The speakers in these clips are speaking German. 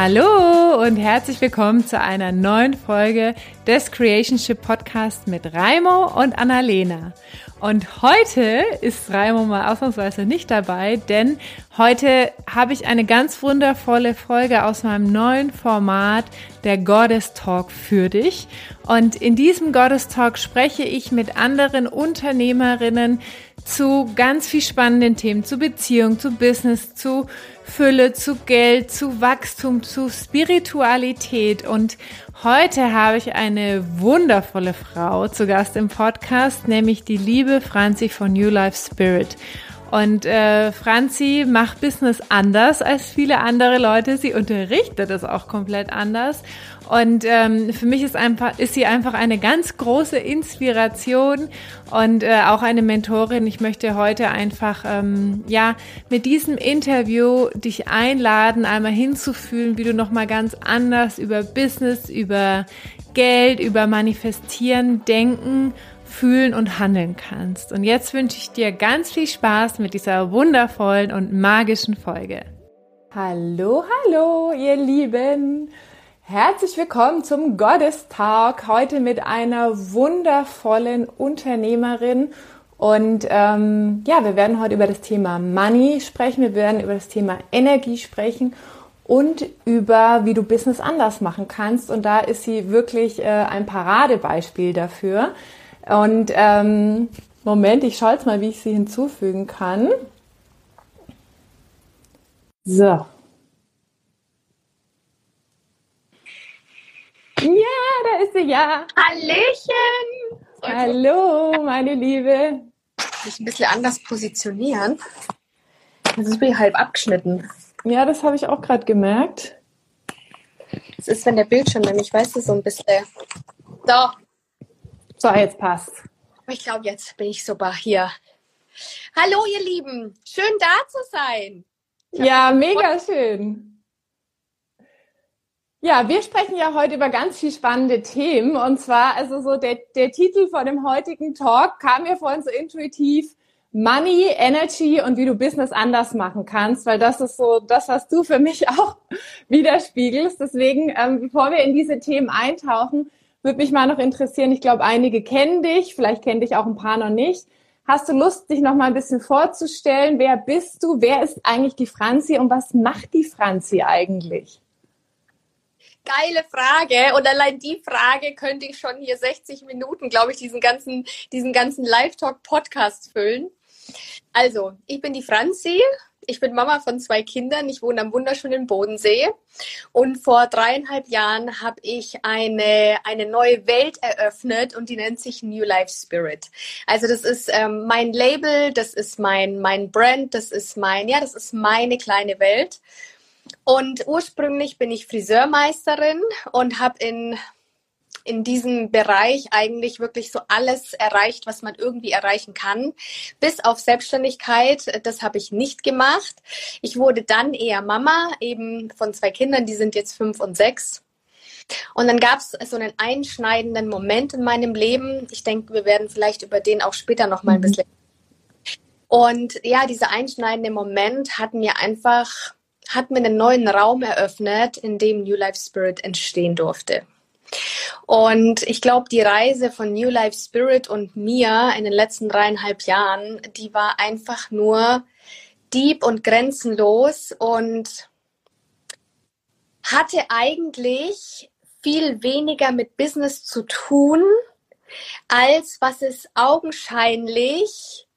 Hallo und herzlich willkommen zu einer neuen Folge des Creationship Podcast mit Raimo und Annalena. Und heute ist Raimo mal ausnahmsweise nicht dabei, denn heute habe ich eine ganz wundervolle Folge aus meinem neuen Format, der Goddess Talk für dich. Und in diesem Goddess Talk spreche ich mit anderen Unternehmerinnen zu ganz viel spannenden Themen, zu Beziehung, zu Business, zu Fülle, zu Geld, zu Wachstum, zu Spiritualität. Und heute habe ich eine wundervolle Frau zu Gast im Podcast, nämlich die liebe Franzi von New Life Spirit. Und äh, Franzi macht Business anders als viele andere Leute. Sie unterrichtet es auch komplett anders. Und ähm, für mich ist, einfach, ist sie einfach eine ganz große Inspiration und äh, auch eine Mentorin. Ich möchte heute einfach ähm, ja mit diesem Interview dich einladen, einmal hinzufühlen, wie du nochmal ganz anders über Business, über Geld, über Manifestieren denken fühlen und handeln kannst. Und jetzt wünsche ich dir ganz viel Spaß mit dieser wundervollen und magischen Folge. Hallo, hallo, ihr Lieben! Herzlich willkommen zum Goddess Talk. Heute mit einer wundervollen Unternehmerin. Und ähm, ja, wir werden heute über das Thema Money sprechen. Wir werden über das Thema Energie sprechen und über, wie du Business anders machen kannst. Und da ist sie wirklich äh, ein Paradebeispiel dafür. Und ähm, Moment, ich schaue jetzt mal, wie ich sie hinzufügen kann. So. Ja. Hallöchen! Hallo, meine Liebe. Mich ein bisschen anders positionieren. Das ist wie halb abgeschnitten. Ja, das habe ich auch gerade gemerkt. Das ist, wenn der Bildschirm nämlich, weißt du, so ein bisschen. So. So, jetzt passt. Ich glaube, jetzt bin ich super hier. Hallo, ihr Lieben. Schön da zu sein. Ja, mega schön. Ja, wir sprechen ja heute über ganz viel spannende Themen. Und zwar, also so der, der Titel von dem heutigen Talk kam mir vorhin so intuitiv. Money, Energy und wie du Business anders machen kannst, weil das ist so das, was du für mich auch widerspiegelst. Deswegen, ähm, bevor wir in diese Themen eintauchen, würde mich mal noch interessieren. Ich glaube, einige kennen dich, vielleicht kennen dich auch ein paar noch nicht. Hast du Lust, dich noch mal ein bisschen vorzustellen? Wer bist du? Wer ist eigentlich die Franzi und was macht die Franzi eigentlich? Geile Frage. Und allein die Frage könnte ich schon hier 60 Minuten, glaube ich, diesen ganzen, diesen ganzen Live-Talk-Podcast füllen. Also, ich bin die Franzi. Ich bin Mama von zwei Kindern. Ich wohne am wunderschönen Bodensee. Und vor dreieinhalb Jahren habe ich eine, eine neue Welt eröffnet und die nennt sich New Life Spirit. Also das ist ähm, mein Label, das ist mein, mein Brand, das ist mein, ja, das ist meine kleine Welt. Und ursprünglich bin ich Friseurmeisterin und habe in, in diesem Bereich eigentlich wirklich so alles erreicht, was man irgendwie erreichen kann. Bis auf Selbstständigkeit, das habe ich nicht gemacht. Ich wurde dann eher Mama, eben von zwei Kindern, die sind jetzt fünf und sechs. Und dann gab es so einen einschneidenden Moment in meinem Leben. Ich denke, wir werden vielleicht über den auch später noch mal ein mhm. bisschen. Und ja, dieser einschneidende Moment hat mir einfach hat mir einen neuen Raum eröffnet, in dem New Life Spirit entstehen durfte. Und ich glaube, die Reise von New Life Spirit und mir in den letzten dreieinhalb Jahren, die war einfach nur deep und grenzenlos und hatte eigentlich viel weniger mit Business zu tun, als was es augenscheinlich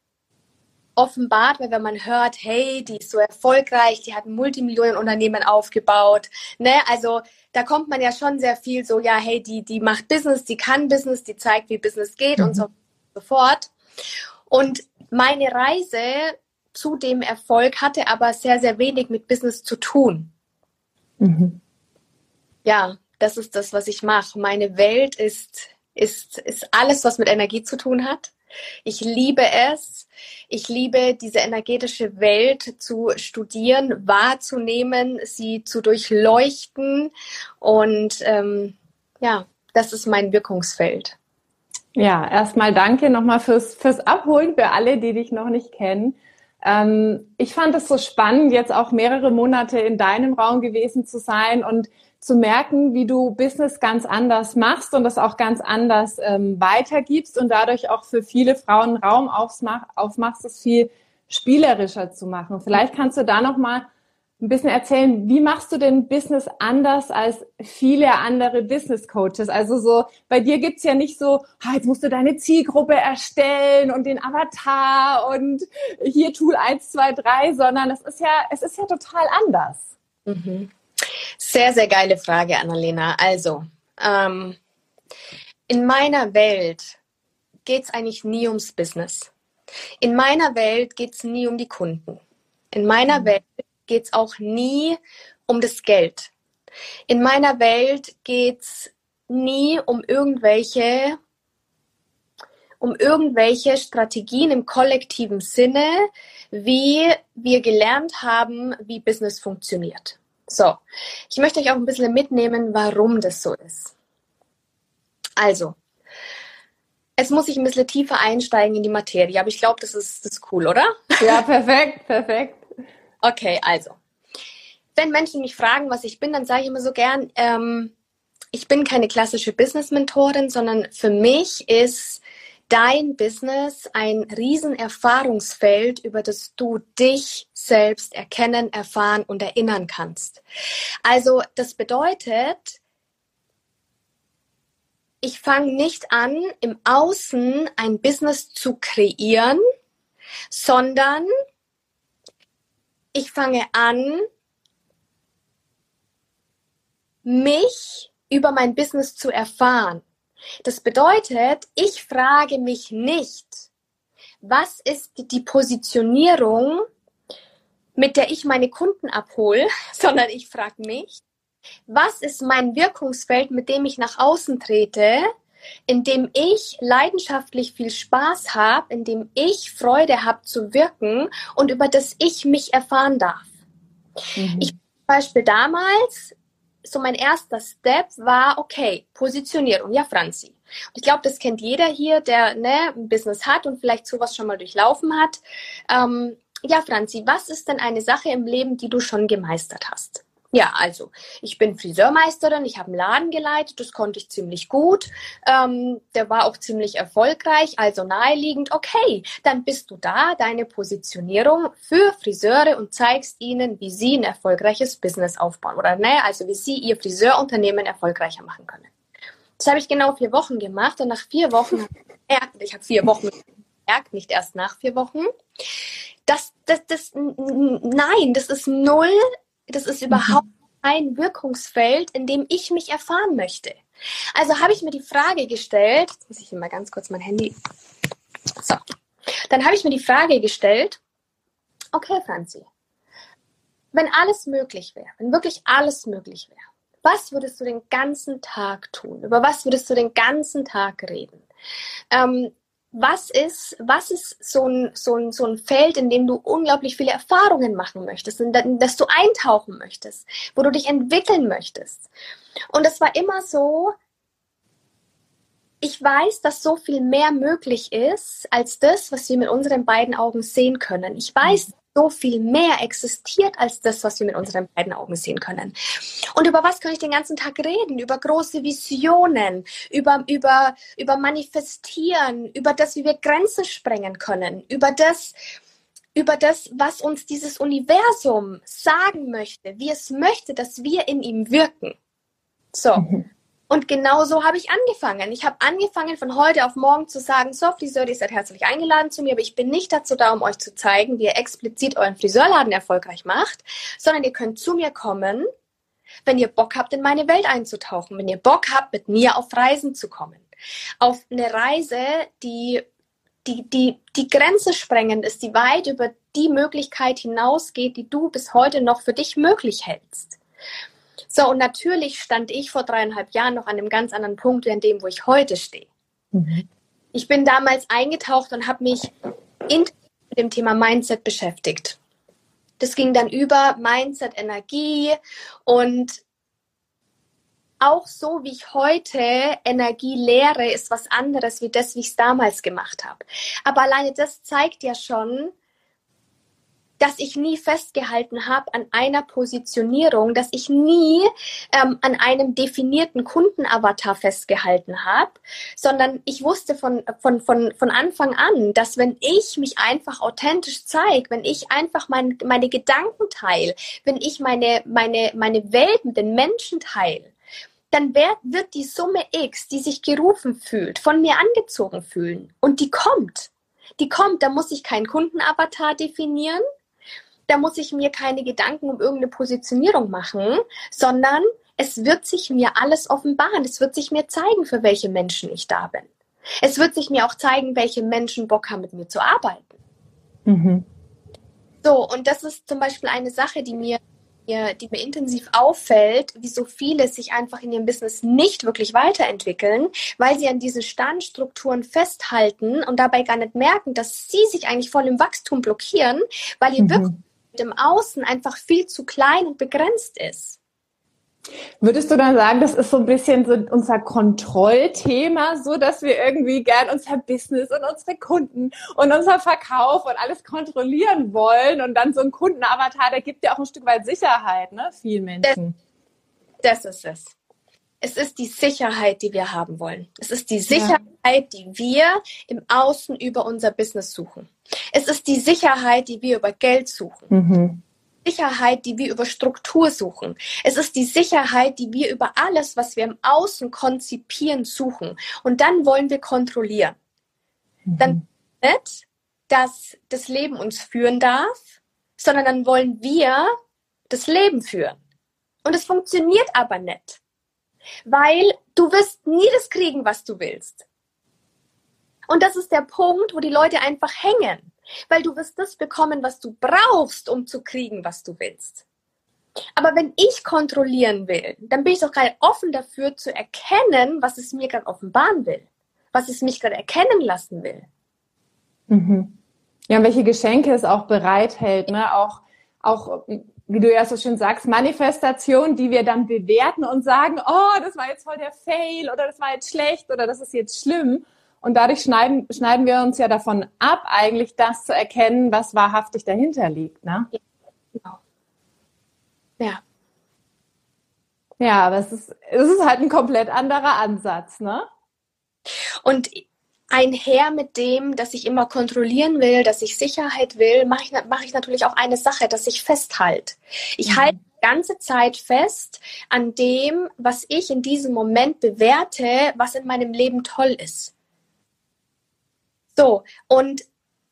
offenbart, weil wenn man hört, hey, die ist so erfolgreich, die hat ein Multimillionenunternehmen aufgebaut, ne, also da kommt man ja schon sehr viel so, ja, hey, die, die macht Business, die kann Business, die zeigt, wie Business geht mhm. und so, so fort. Und meine Reise zu dem Erfolg hatte aber sehr, sehr wenig mit Business zu tun. Mhm. Ja, das ist das, was ich mache. Meine Welt ist, ist, ist alles, was mit Energie zu tun hat. Ich liebe es. Ich liebe diese energetische Welt zu studieren, wahrzunehmen, sie zu durchleuchten. Und ähm, ja, das ist mein Wirkungsfeld. Ja, erstmal danke nochmal fürs, fürs Abholen für alle, die dich noch nicht kennen. Ähm, ich fand es so spannend, jetzt auch mehrere Monate in deinem Raum gewesen zu sein und zu merken, wie du Business ganz anders machst und das auch ganz anders ähm, weitergibst und dadurch auch für viele Frauen Raum aufmachst, es viel spielerischer zu machen. Vielleicht kannst du da noch mal ein bisschen erzählen, wie machst du denn Business anders als viele andere Business Coaches? Also so, bei dir gibt's ja nicht so, ah, jetzt musst du deine Zielgruppe erstellen und den Avatar und hier Tool 1, 2, 3, sondern es ist ja, es ist ja total anders. Mhm. Sehr, sehr geile Frage, Annalena. Also, ähm, in meiner Welt geht's eigentlich nie ums Business. In meiner Welt geht's nie um die Kunden. In meiner mhm. Welt geht es auch nie um das Geld. In meiner Welt geht es nie um irgendwelche um irgendwelche Strategien im kollektiven Sinne, wie wir gelernt haben, wie Business funktioniert. So, ich möchte euch auch ein bisschen mitnehmen, warum das so ist. Also, es muss ich ein bisschen tiefer einsteigen in die Materie, aber ich glaube, das ist, das ist cool, oder? Ja, perfekt, perfekt. Okay, also. Wenn Menschen mich fragen, was ich bin, dann sage ich immer so gern, ähm, ich bin keine klassische Business-Mentorin, sondern für mich ist dein Business ein Riesenerfahrungsfeld, über das du dich selbst erkennen, erfahren und erinnern kannst. Also das bedeutet, ich fange nicht an, im Außen ein Business zu kreieren, sondern ich fange an, mich über mein Business zu erfahren. Das bedeutet, ich frage mich nicht, was ist die Positionierung, mit der ich meine Kunden abhole, sondern ich frage mich, was ist mein Wirkungsfeld, mit dem ich nach außen trete, in dem ich leidenschaftlich viel Spaß habe, in dem ich Freude habe zu wirken und über das ich mich erfahren darf. Mhm. Ich zum Beispiel damals, so mein erster Step war, okay, Positionierung, ja Franzi. Ich glaube, das kennt jeder hier, der ne, ein Business hat und vielleicht sowas schon mal durchlaufen hat. Ähm, ja, Franzi, was ist denn eine Sache im Leben, die du schon gemeistert hast? Ja, also ich bin Friseurmeisterin, ich habe einen Laden geleitet, das konnte ich ziemlich gut. Ähm, der war auch ziemlich erfolgreich, also naheliegend, okay, dann bist du da, deine Positionierung für Friseure und zeigst ihnen, wie sie ein erfolgreiches Business aufbauen oder ne, also wie sie ihr Friseurunternehmen erfolgreicher machen können. Das habe ich genau vier Wochen gemacht und nach vier Wochen, ich habe vier Wochen gemerkt, nicht erst nach vier Wochen, das, das, das, nein, das ist null das ist überhaupt mhm. ein Wirkungsfeld, in dem ich mich erfahren möchte. Also habe ich mir die Frage gestellt, jetzt muss ich hier mal ganz kurz mein Handy. So. Dann habe ich mir die Frage gestellt, okay, Franzi, wenn alles möglich wäre, wenn wirklich alles möglich wäre, was würdest du den ganzen Tag tun? Über was würdest du den ganzen Tag reden? Ähm, was ist, was ist so ein, so, ein, so ein Feld, in dem du unglaublich viele Erfahrungen machen möchtest, in das du eintauchen möchtest, wo du dich entwickeln möchtest. Und es war immer so, ich weiß, dass so viel mehr möglich ist als das, was wir mit unseren beiden Augen sehen können. Ich weiß, so viel mehr existiert als das, was wir mit unseren beiden Augen sehen können. Und über was kann ich den ganzen Tag reden? Über große Visionen, über, über, über Manifestieren, über das, wie wir Grenzen sprengen können, über das, über das, was uns dieses Universum sagen möchte, wie es möchte, dass wir in ihm wirken. So. Mhm. Und genau so habe ich angefangen. Ich habe angefangen, von heute auf morgen zu sagen, so, Friseur, ihr seid herzlich eingeladen zu mir, aber ich bin nicht dazu da, um euch zu zeigen, wie ihr explizit euren Friseurladen erfolgreich macht, sondern ihr könnt zu mir kommen, wenn ihr Bock habt, in meine Welt einzutauchen, wenn ihr Bock habt, mit mir auf Reisen zu kommen. Auf eine Reise, die die, die, die Grenze sprengend ist, die weit über die Möglichkeit hinausgeht, die du bis heute noch für dich möglich hältst. So, und natürlich stand ich vor dreieinhalb Jahren noch an einem ganz anderen Punkt, wie an dem, wo ich heute stehe. Mhm. Ich bin damals eingetaucht und habe mich mit dem Thema Mindset beschäftigt. Das ging dann über Mindset, Energie und auch so, wie ich heute Energie lehre, ist was anderes wie das, wie ich es damals gemacht habe. Aber alleine das zeigt ja schon, dass ich nie festgehalten habe an einer Positionierung, dass ich nie ähm, an einem definierten Kundenavatar festgehalten habe, sondern ich wusste von, von, von, von Anfang an, dass wenn ich mich einfach authentisch zeige, wenn ich einfach mein, meine Gedanken teile, wenn ich meine, meine, meine Welt mit den Menschen teile, dann wird, wird die Summe X, die sich gerufen fühlt, von mir angezogen fühlen. Und die kommt. Die kommt, da muss ich keinen Kundenavatar definieren, da muss ich mir keine Gedanken um irgendeine Positionierung machen, sondern es wird sich mir alles offenbaren. Es wird sich mir zeigen, für welche Menschen ich da bin. Es wird sich mir auch zeigen, welche Menschen Bock haben, mit mir zu arbeiten. Mhm. So, und das ist zum Beispiel eine Sache, die mir, die mir intensiv auffällt, wie so viele sich einfach in ihrem Business nicht wirklich weiterentwickeln, weil sie an diesen Standstrukturen festhalten und dabei gar nicht merken, dass sie sich eigentlich voll im Wachstum blockieren, weil ihr mhm im Außen einfach viel zu klein und begrenzt ist. Würdest du dann sagen, das ist so ein bisschen so unser Kontrollthema, so dass wir irgendwie gern unser Business und unsere Kunden und unser Verkauf und alles kontrollieren wollen und dann so ein Kundenavatar, der gibt ja auch ein Stück weit Sicherheit, ne, vielen Menschen. Das, das ist es. Es ist die Sicherheit, die wir haben wollen. Es ist die Sicherheit, ja. die wir im Außen über unser Business suchen. Es ist die Sicherheit, die wir über Geld suchen. Mhm. Sicherheit, die wir über Struktur suchen. Es ist die Sicherheit, die wir über alles, was wir im Außen konzipieren, suchen. Und dann wollen wir kontrollieren. Mhm. Dann nicht, dass das Leben uns führen darf, sondern dann wollen wir das Leben führen. Und es funktioniert aber nicht. Weil du wirst nie das kriegen, was du willst. Und das ist der Punkt, wo die Leute einfach hängen. Weil du wirst das bekommen, was du brauchst, um zu kriegen, was du willst. Aber wenn ich kontrollieren will, dann bin ich doch gerade offen dafür zu erkennen, was es mir gerade offenbaren will. Was es mich gerade erkennen lassen will. Mhm. Ja, welche Geschenke es auch bereithält, ne? Auch, auch, wie du ja so schön sagst, Manifestation, die wir dann bewerten und sagen, oh, das war jetzt voll der Fail oder das war jetzt schlecht oder das ist jetzt schlimm. Und dadurch schneiden, schneiden wir uns ja davon ab, eigentlich das zu erkennen, was wahrhaftig dahinter liegt. Ne? Ja, genau. Ja. Ja, aber es ist, es ist halt ein komplett anderer Ansatz, ne? Und einher mit dem, dass ich immer kontrollieren will, dass ich Sicherheit will, mache ich, mache ich natürlich auch eine Sache, dass ich festhalte. Ich mhm. halte die ganze Zeit fest an dem, was ich in diesem Moment bewerte, was in meinem Leben toll ist. So, und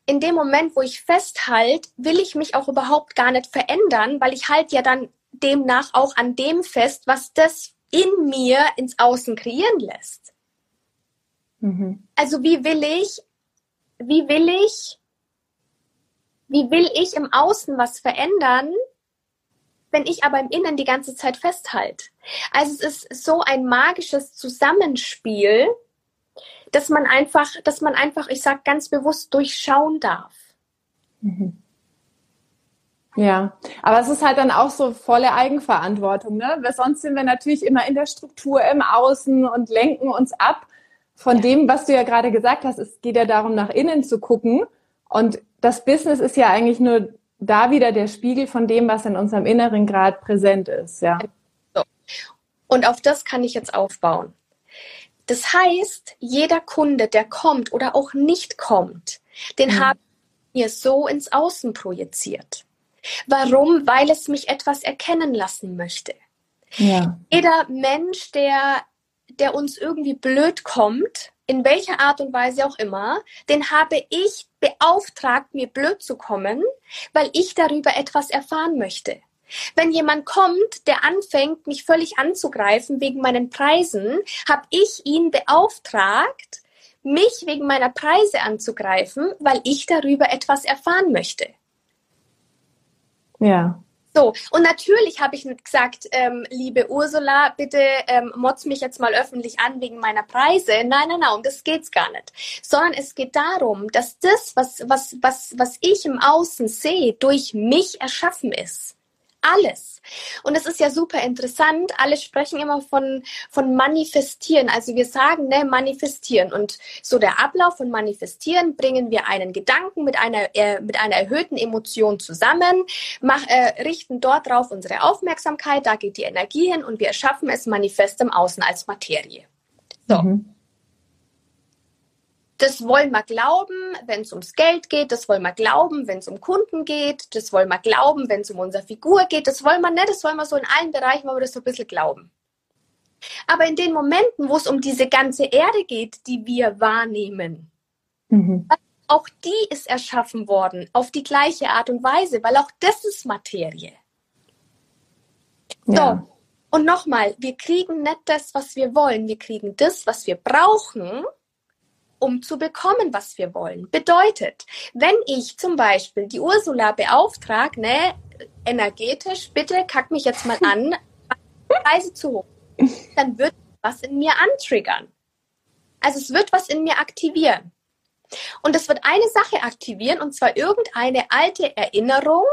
in dem Moment, wo ich festhalte, will ich mich auch überhaupt gar nicht verändern, weil ich halte ja dann demnach auch an dem fest, was das in mir ins Außen kreieren lässt. Mhm. Also wie will ich, wie will ich, wie will ich im Außen was verändern, wenn ich aber im Innen die ganze Zeit festhalte? Also es ist so ein magisches Zusammenspiel dass man einfach, dass man einfach, ich sag ganz bewusst, durchschauen darf. Mhm. Ja, aber es ist halt dann auch so volle Eigenverantwortung, ne? Weil sonst sind wir natürlich immer in der Struktur im Außen und lenken uns ab von ja. dem, was du ja gerade gesagt hast. Es geht ja darum, nach innen zu gucken. Und das Business ist ja eigentlich nur da wieder der Spiegel von dem, was in unserem Inneren gerade präsent ist, ja. So. Und auf das kann ich jetzt aufbauen. Das heißt, jeder Kunde, der kommt oder auch nicht kommt, den mhm. haben wir so ins Außen projiziert. Warum? Weil es mich etwas erkennen lassen möchte. Ja. Jeder Mensch, der, der uns irgendwie blöd kommt, in welcher Art und Weise auch immer, den habe ich beauftragt, mir blöd zu kommen, weil ich darüber etwas erfahren möchte. Wenn jemand kommt, der anfängt, mich völlig anzugreifen wegen meinen Preisen, habe ich ihn beauftragt, mich wegen meiner Preise anzugreifen, weil ich darüber etwas erfahren möchte. Ja. So, und natürlich habe ich nicht gesagt, ähm, liebe Ursula, bitte ähm, motz mich jetzt mal öffentlich an wegen meiner Preise. Nein, nein, nein, um das geht's gar nicht. Sondern es geht darum, dass das, was, was, was, was ich im Außen sehe, durch mich erschaffen ist. Alles. Und es ist ja super interessant. Alle sprechen immer von, von manifestieren. Also wir sagen, ne, manifestieren. Und so der Ablauf von manifestieren bringen wir einen Gedanken mit einer, äh, mit einer erhöhten Emotion zusammen, mach, äh, richten dort drauf unsere Aufmerksamkeit, da geht die Energie hin und wir erschaffen es manifest im Außen als Materie. So. Mhm das wollen wir glauben, wenn es ums Geld geht, das wollen wir glauben, wenn es um Kunden geht, das wollen wir glauben, wenn es um unsere Figur geht, das wollen wir nicht, das wollen wir so in allen Bereichen, wo wir das so ein bisschen glauben. Aber in den Momenten, wo es um diese ganze Erde geht, die wir wahrnehmen, mhm. auch die ist erschaffen worden auf die gleiche Art und Weise, weil auch das ist Materie. Ja. So. Und nochmal, wir kriegen nicht das, was wir wollen. Wir kriegen das, was wir brauchen, um zu bekommen, was wir wollen. Bedeutet, wenn ich zum Beispiel die Ursula beauftrage, ne, energetisch, bitte kack mich jetzt mal an, Preise zu hoch, dann wird was in mir antriggern. Also es wird was in mir aktivieren. Und es wird eine Sache aktivieren, und zwar irgendeine alte Erinnerung,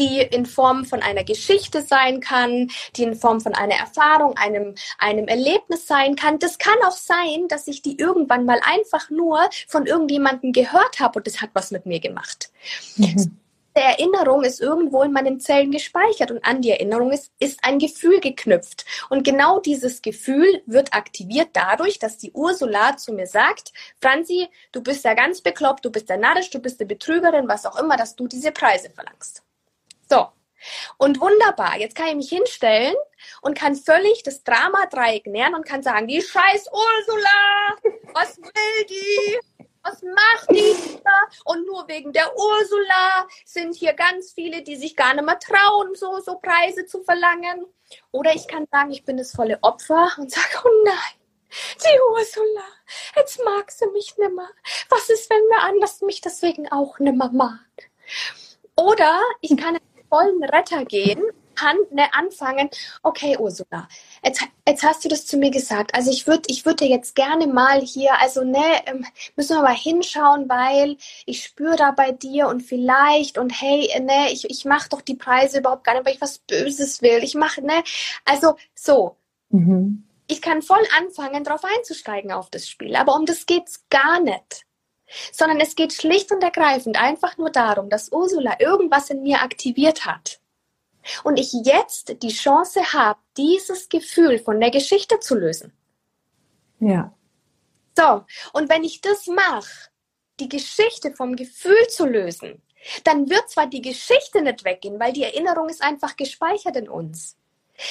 die in Form von einer Geschichte sein kann, die in Form von einer Erfahrung, einem, einem Erlebnis sein kann. Das kann auch sein, dass ich die irgendwann mal einfach nur von irgendjemandem gehört habe und das hat was mit mir gemacht. Mhm. Die Erinnerung ist irgendwo in meinen Zellen gespeichert und an die Erinnerung ist, ist ein Gefühl geknüpft. Und genau dieses Gefühl wird aktiviert dadurch, dass die Ursula zu mir sagt, Franzi, du bist ja ganz bekloppt, du bist der Narrisch, du bist eine Betrügerin, was auch immer, dass du diese Preise verlangst. So. Und wunderbar, jetzt kann ich mich hinstellen und kann völlig das Drama-Dreieck nähern und kann sagen, die scheiß Ursula, was will die? Was macht die? Und nur wegen der Ursula sind hier ganz viele, die sich gar nicht mehr trauen, so, so Preise zu verlangen. Oder ich kann sagen, ich bin das volle Opfer und sage, oh nein, die Ursula, jetzt mag sie mich nimmer. Was ist, wenn mir anders mich deswegen auch nimmer mag? Oder ich kann vollen Retter gehen, kann ne, anfangen, okay, Ursula, jetzt, jetzt hast du das zu mir gesagt. Also ich würde ich würd dir jetzt gerne mal hier, also ne, ähm, müssen wir mal hinschauen, weil ich spüre da bei dir und vielleicht und hey, ne, ich, ich mache doch die Preise überhaupt gar nicht, weil ich was Böses will. Ich mache, ne, also so. Mhm. Ich kann voll anfangen, drauf einzusteigen auf das Spiel, aber um das geht's gar nicht sondern es geht schlicht und ergreifend einfach nur darum, dass Ursula irgendwas in mir aktiviert hat. Und ich jetzt die Chance habe, dieses Gefühl von der Geschichte zu lösen. Ja. So, und wenn ich das mache, die Geschichte vom Gefühl zu lösen, dann wird zwar die Geschichte nicht weggehen, weil die Erinnerung ist einfach gespeichert in uns.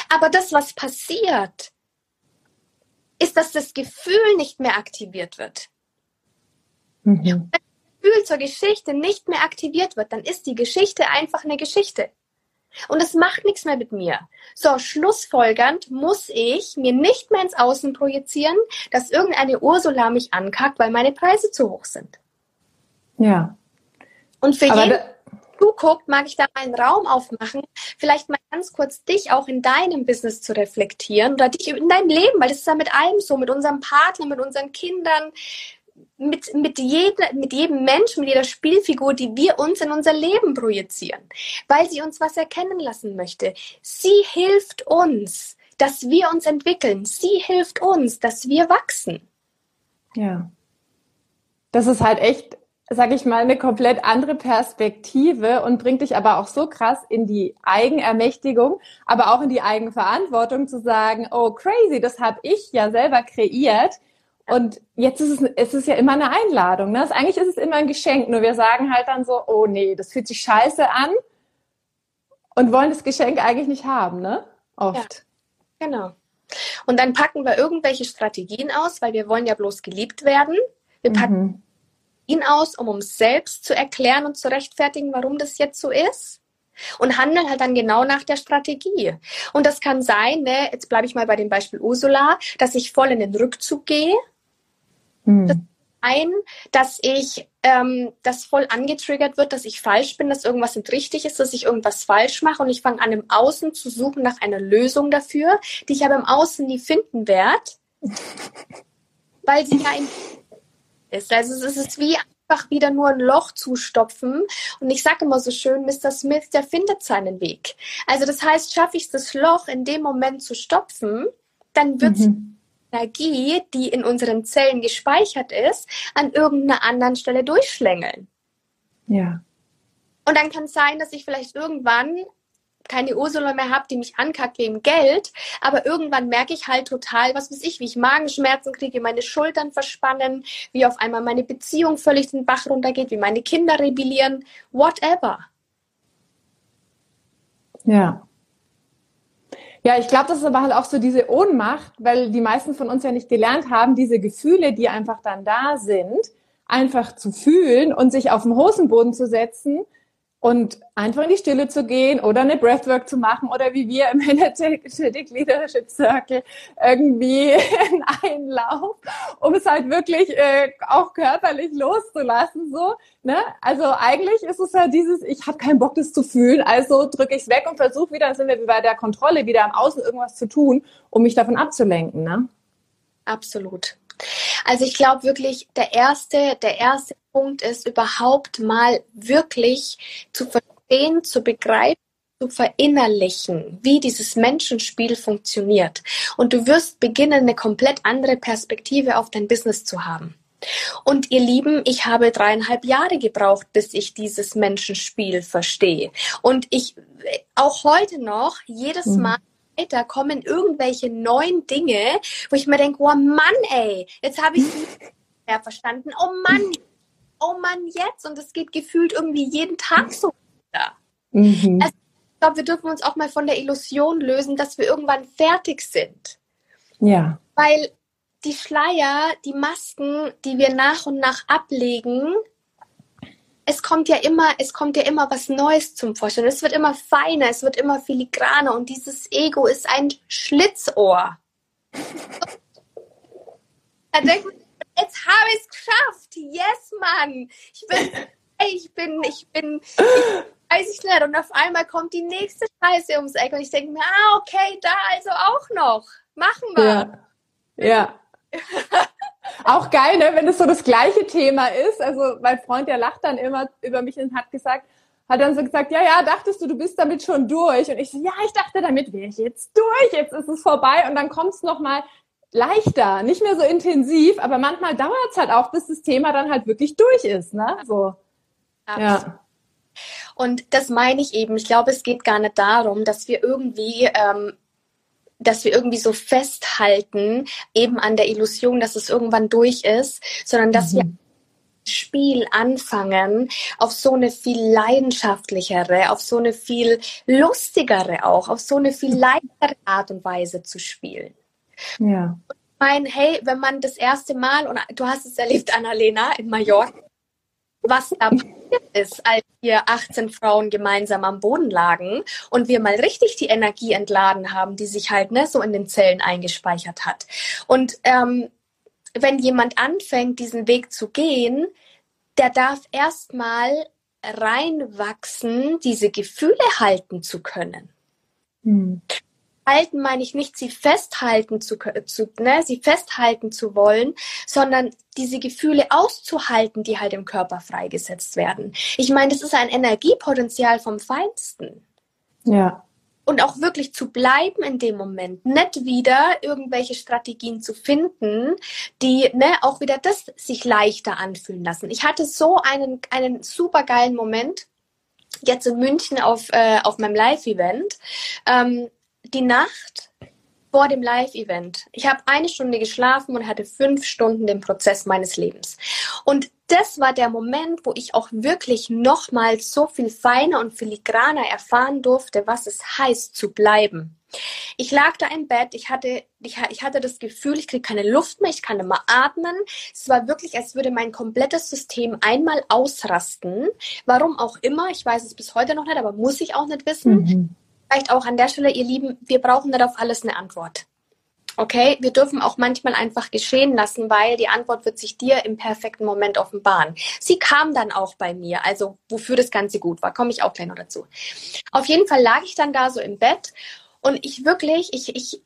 Aber das, was passiert, ist, dass das Gefühl nicht mehr aktiviert wird. Mhm. Wenn das Gefühl zur Geschichte nicht mehr aktiviert wird, dann ist die Geschichte einfach eine Geschichte. Und es macht nichts mehr mit mir. So, schlussfolgernd muss ich mir nicht mehr ins Außen projizieren, dass irgendeine Ursula mich ankackt, weil meine Preise zu hoch sind. Ja. Und für Aber jeden zuguckt, mag ich da einen Raum aufmachen, vielleicht mal ganz kurz dich auch in deinem Business zu reflektieren oder dich in deinem Leben, weil das ist ja mit allem so, mit unserem Partner, mit unseren Kindern, mit, mit, jeder, mit jedem Menschen, mit jeder Spielfigur, die wir uns in unser Leben projizieren, weil sie uns was erkennen lassen möchte. Sie hilft uns, dass wir uns entwickeln. Sie hilft uns, dass wir wachsen. Ja. Das ist halt echt, sag ich mal, eine komplett andere Perspektive und bringt dich aber auch so krass in die Eigenermächtigung, aber auch in die Eigenverantwortung zu sagen, oh crazy, das habe ich ja selber kreiert und jetzt ist es, es ist ja immer eine Einladung. Ne? Also eigentlich ist es immer ein Geschenk, nur wir sagen halt dann so, oh nee, das fühlt sich scheiße an und wollen das Geschenk eigentlich nicht haben, ne? Oft. Ja, genau. Und dann packen wir irgendwelche Strategien aus, weil wir wollen ja bloß geliebt werden. Wir packen mhm. ihn aus, um uns selbst zu erklären und zu rechtfertigen, warum das jetzt so ist und handeln halt dann genau nach der Strategie. Und das kann sein, ne, jetzt bleibe ich mal bei dem Beispiel Ursula, dass ich voll in den Rückzug gehe Mhm. Das ein, dass ich ähm, das voll angetriggert wird, dass ich falsch bin, dass irgendwas nicht richtig ist, dass ich irgendwas falsch mache und ich fange an im Außen zu suchen nach einer Lösung dafür, die ich aber im Außen nie finden werde, weil sie ja in ist. Also es ist wie einfach wieder nur ein Loch zustopfen. Und ich sage immer so schön, Mr. Smith, der findet seinen Weg. Also das heißt, schaffe ich das Loch in dem Moment zu stopfen, dann wird mhm. Energie, die in unseren Zellen gespeichert ist, an irgendeiner anderen Stelle durchschlängeln. Ja. Und dann kann es sein, dass ich vielleicht irgendwann keine Ursula mehr habe, die mich ankackt wegen Geld, aber irgendwann merke ich halt total, was weiß ich, wie ich Magenschmerzen kriege, meine Schultern verspannen, wie auf einmal meine Beziehung völlig den Bach runtergeht, wie meine Kinder rebellieren, whatever. Ja. Ja, ich glaube, das ist aber halt auch so diese Ohnmacht, weil die meisten von uns ja nicht gelernt haben, diese Gefühle, die einfach dann da sind, einfach zu fühlen und sich auf den Hosenboden zu setzen und einfach in die Stille zu gehen oder eine Breathwork zu machen oder wie wir im Energetic Leadership Circle irgendwie einen Einlauf, um es halt wirklich äh, auch körperlich loszulassen. So, ne? Also eigentlich ist es ja dieses, ich habe keinen Bock, das zu fühlen, also drücke ich es weg und versuche wieder, sind wir bei der Kontrolle, wieder am Außen irgendwas zu tun, um mich davon abzulenken. Ne? Absolut. Also ich glaube wirklich, der erste, der erste Punkt ist überhaupt mal wirklich zu verstehen, zu begreifen, zu verinnerlichen, wie dieses Menschenspiel funktioniert. Und du wirst beginnen, eine komplett andere Perspektive auf dein Business zu haben. Und ihr Lieben, ich habe dreieinhalb Jahre gebraucht, bis ich dieses Menschenspiel verstehe. Und ich, auch heute noch, jedes mhm. Mal weiter kommen irgendwelche neuen Dinge, wo ich mir denke, oh Mann, ey, jetzt habe ich es mehr verstanden. Oh Mann, oh Mann, jetzt. Und es geht gefühlt irgendwie jeden Tag so weiter. Mhm. Also, ich glaube, wir dürfen uns auch mal von der Illusion lösen, dass wir irgendwann fertig sind. Ja. Weil die Schleier, die Masken, die wir nach und nach ablegen, es kommt ja immer, es kommt ja immer was Neues zum Vorstellen. Es wird immer feiner, es wird immer filigraner und dieses Ego ist ein Schlitzohr. da denkt man, jetzt habe ich es geschafft. Yes, Mann. Ich bin, ich bin, ich bin, ich weiß ich nicht. Und auf einmal kommt die nächste Scheiße ums Eck und ich denke mir, ah, okay, da also auch noch. Machen wir. Ja. ja. Auch geil, ne, wenn es so das gleiche Thema ist. Also mein Freund, der lacht dann immer über mich und hat gesagt, hat dann so gesagt, ja, ja, dachtest du, du bist damit schon durch? Und ich so, ja, ich dachte, damit wäre ich jetzt durch, jetzt ist es vorbei. Und dann kommt es nochmal leichter, nicht mehr so intensiv, aber manchmal dauert es halt auch, bis das Thema dann halt wirklich durch ist, ne? So. Absolut. Ja. Und das meine ich eben. Ich glaube, es geht gar nicht darum, dass wir irgendwie ähm, dass wir irgendwie so festhalten, eben an der Illusion, dass es irgendwann durch ist, sondern dass mhm. wir Spiel anfangen, auf so eine viel leidenschaftlichere, auf so eine viel lustigere auch, auf so eine viel leichtere Art und Weise zu spielen. Ja. Ich meine, hey, wenn man das erste Mal, und du hast es erlebt, Annalena, in Mallorca, was da passiert ist, als wir 18 Frauen gemeinsam am Boden lagen und wir mal richtig die Energie entladen haben, die sich halt ne, so in den Zellen eingespeichert hat. Und ähm, wenn jemand anfängt, diesen Weg zu gehen, der darf erstmal reinwachsen, diese Gefühle halten zu können. Hm halten meine ich nicht, sie festhalten zu, zu ne, sie festhalten zu wollen, sondern diese Gefühle auszuhalten, die halt im Körper freigesetzt werden. Ich meine, das ist ein Energiepotenzial vom Feinsten. Ja. Und auch wirklich zu bleiben in dem Moment, nicht wieder irgendwelche Strategien zu finden, die ne, auch wieder das sich leichter anfühlen lassen. Ich hatte so einen, einen super geilen Moment jetzt in München auf, äh, auf meinem Live-Event. Ähm, die Nacht vor dem Live-Event. Ich habe eine Stunde geschlafen und hatte fünf Stunden den Prozess meines Lebens. Und das war der Moment, wo ich auch wirklich nochmal so viel feiner und filigraner erfahren durfte, was es heißt zu bleiben. Ich lag da im Bett, ich hatte, ich, ich hatte das Gefühl, ich kriege keine Luft mehr, ich kann nicht mehr atmen. Es war wirklich, als würde mein komplettes System einmal ausrasten. Warum auch immer, ich weiß es bis heute noch nicht, aber muss ich auch nicht wissen. Mhm vielleicht auch an der Stelle, ihr Lieben, wir brauchen darauf alles eine Antwort. Okay, wir dürfen auch manchmal einfach geschehen lassen, weil die Antwort wird sich dir im perfekten Moment offenbaren. Sie kam dann auch bei mir, also wofür das Ganze gut war, komme ich auch gleich noch dazu. Auf jeden Fall lag ich dann da so im Bett und ich wirklich, ich, ich,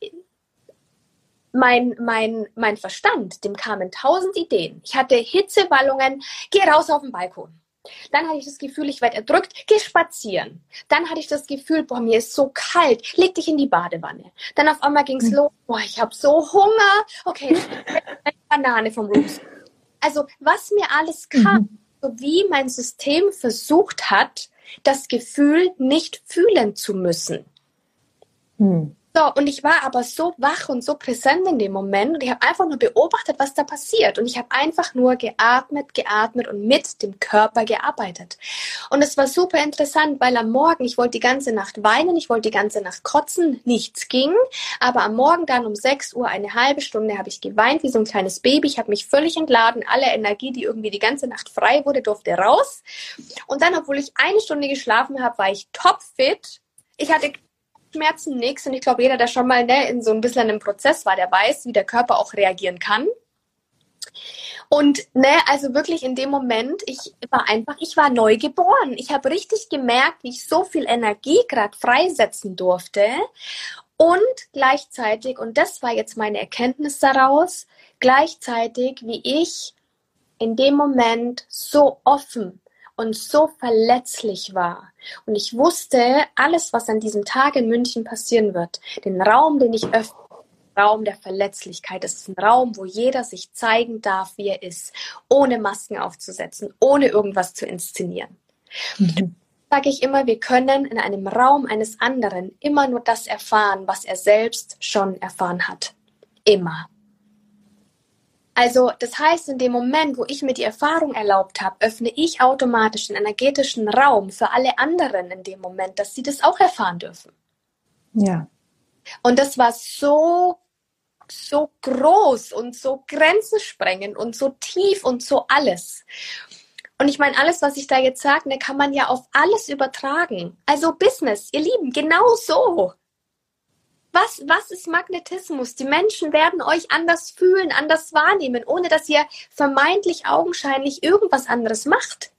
mein, mein, mein Verstand, dem kamen tausend Ideen. Ich hatte Hitzewallungen, geh raus auf den Balkon. Dann hatte ich das Gefühl, ich werde erdrückt, geh spazieren. Dann hatte ich das Gefühl, boah, mir ist so kalt, leg dich in die Badewanne. Dann auf einmal ging's mhm. los, boah, ich habe so Hunger. Okay, eine Banane vom Roos. Also, was mir alles kam, mhm. so wie mein System versucht hat, das Gefühl nicht fühlen zu müssen. Mhm. So, und ich war aber so wach und so präsent in dem Moment und ich habe einfach nur beobachtet, was da passiert. Und ich habe einfach nur geatmet, geatmet und mit dem Körper gearbeitet. Und es war super interessant, weil am Morgen, ich wollte die ganze Nacht weinen, ich wollte die ganze Nacht kotzen, nichts ging. Aber am Morgen dann um 6 Uhr, eine halbe Stunde, habe ich geweint wie so ein kleines Baby. Ich habe mich völlig entladen. Alle Energie, die irgendwie die ganze Nacht frei wurde, durfte raus. Und dann, obwohl ich eine Stunde geschlafen habe, war ich topfit. Ich hatte Schmerzen nichts. Und ich glaube, jeder, der schon mal ne, in so ein bisschen einem Prozess war, der weiß, wie der Körper auch reagieren kann. Und ne, also wirklich in dem Moment, ich war einfach, ich war neu geboren. Ich habe richtig gemerkt, wie ich so viel Energie gerade freisetzen durfte. Und gleichzeitig, und das war jetzt meine Erkenntnis daraus, gleichzeitig, wie ich in dem Moment so offen und so verletzlich war. Und ich wusste, alles, was an diesem Tag in München passieren wird, den Raum, den ich öffne, Raum der Verletzlichkeit. Es ist ein Raum, wo jeder sich zeigen darf, wie er ist, ohne Masken aufzusetzen, ohne irgendwas zu inszenieren. Mhm. Sage ich immer, wir können in einem Raum eines anderen immer nur das erfahren, was er selbst schon erfahren hat. Immer. Also das heißt, in dem Moment, wo ich mir die Erfahrung erlaubt habe, öffne ich automatisch den energetischen Raum für alle anderen in dem Moment, dass sie das auch erfahren dürfen. Ja. Und das war so, so groß und so grenzensprengend und so tief und so alles. Und ich meine, alles, was ich da jetzt sage, ne, kann man ja auf alles übertragen. Also Business, ihr Lieben, genau so. Was, was ist Magnetismus? Die Menschen werden euch anders fühlen, anders wahrnehmen, ohne dass ihr vermeintlich augenscheinlich irgendwas anderes macht.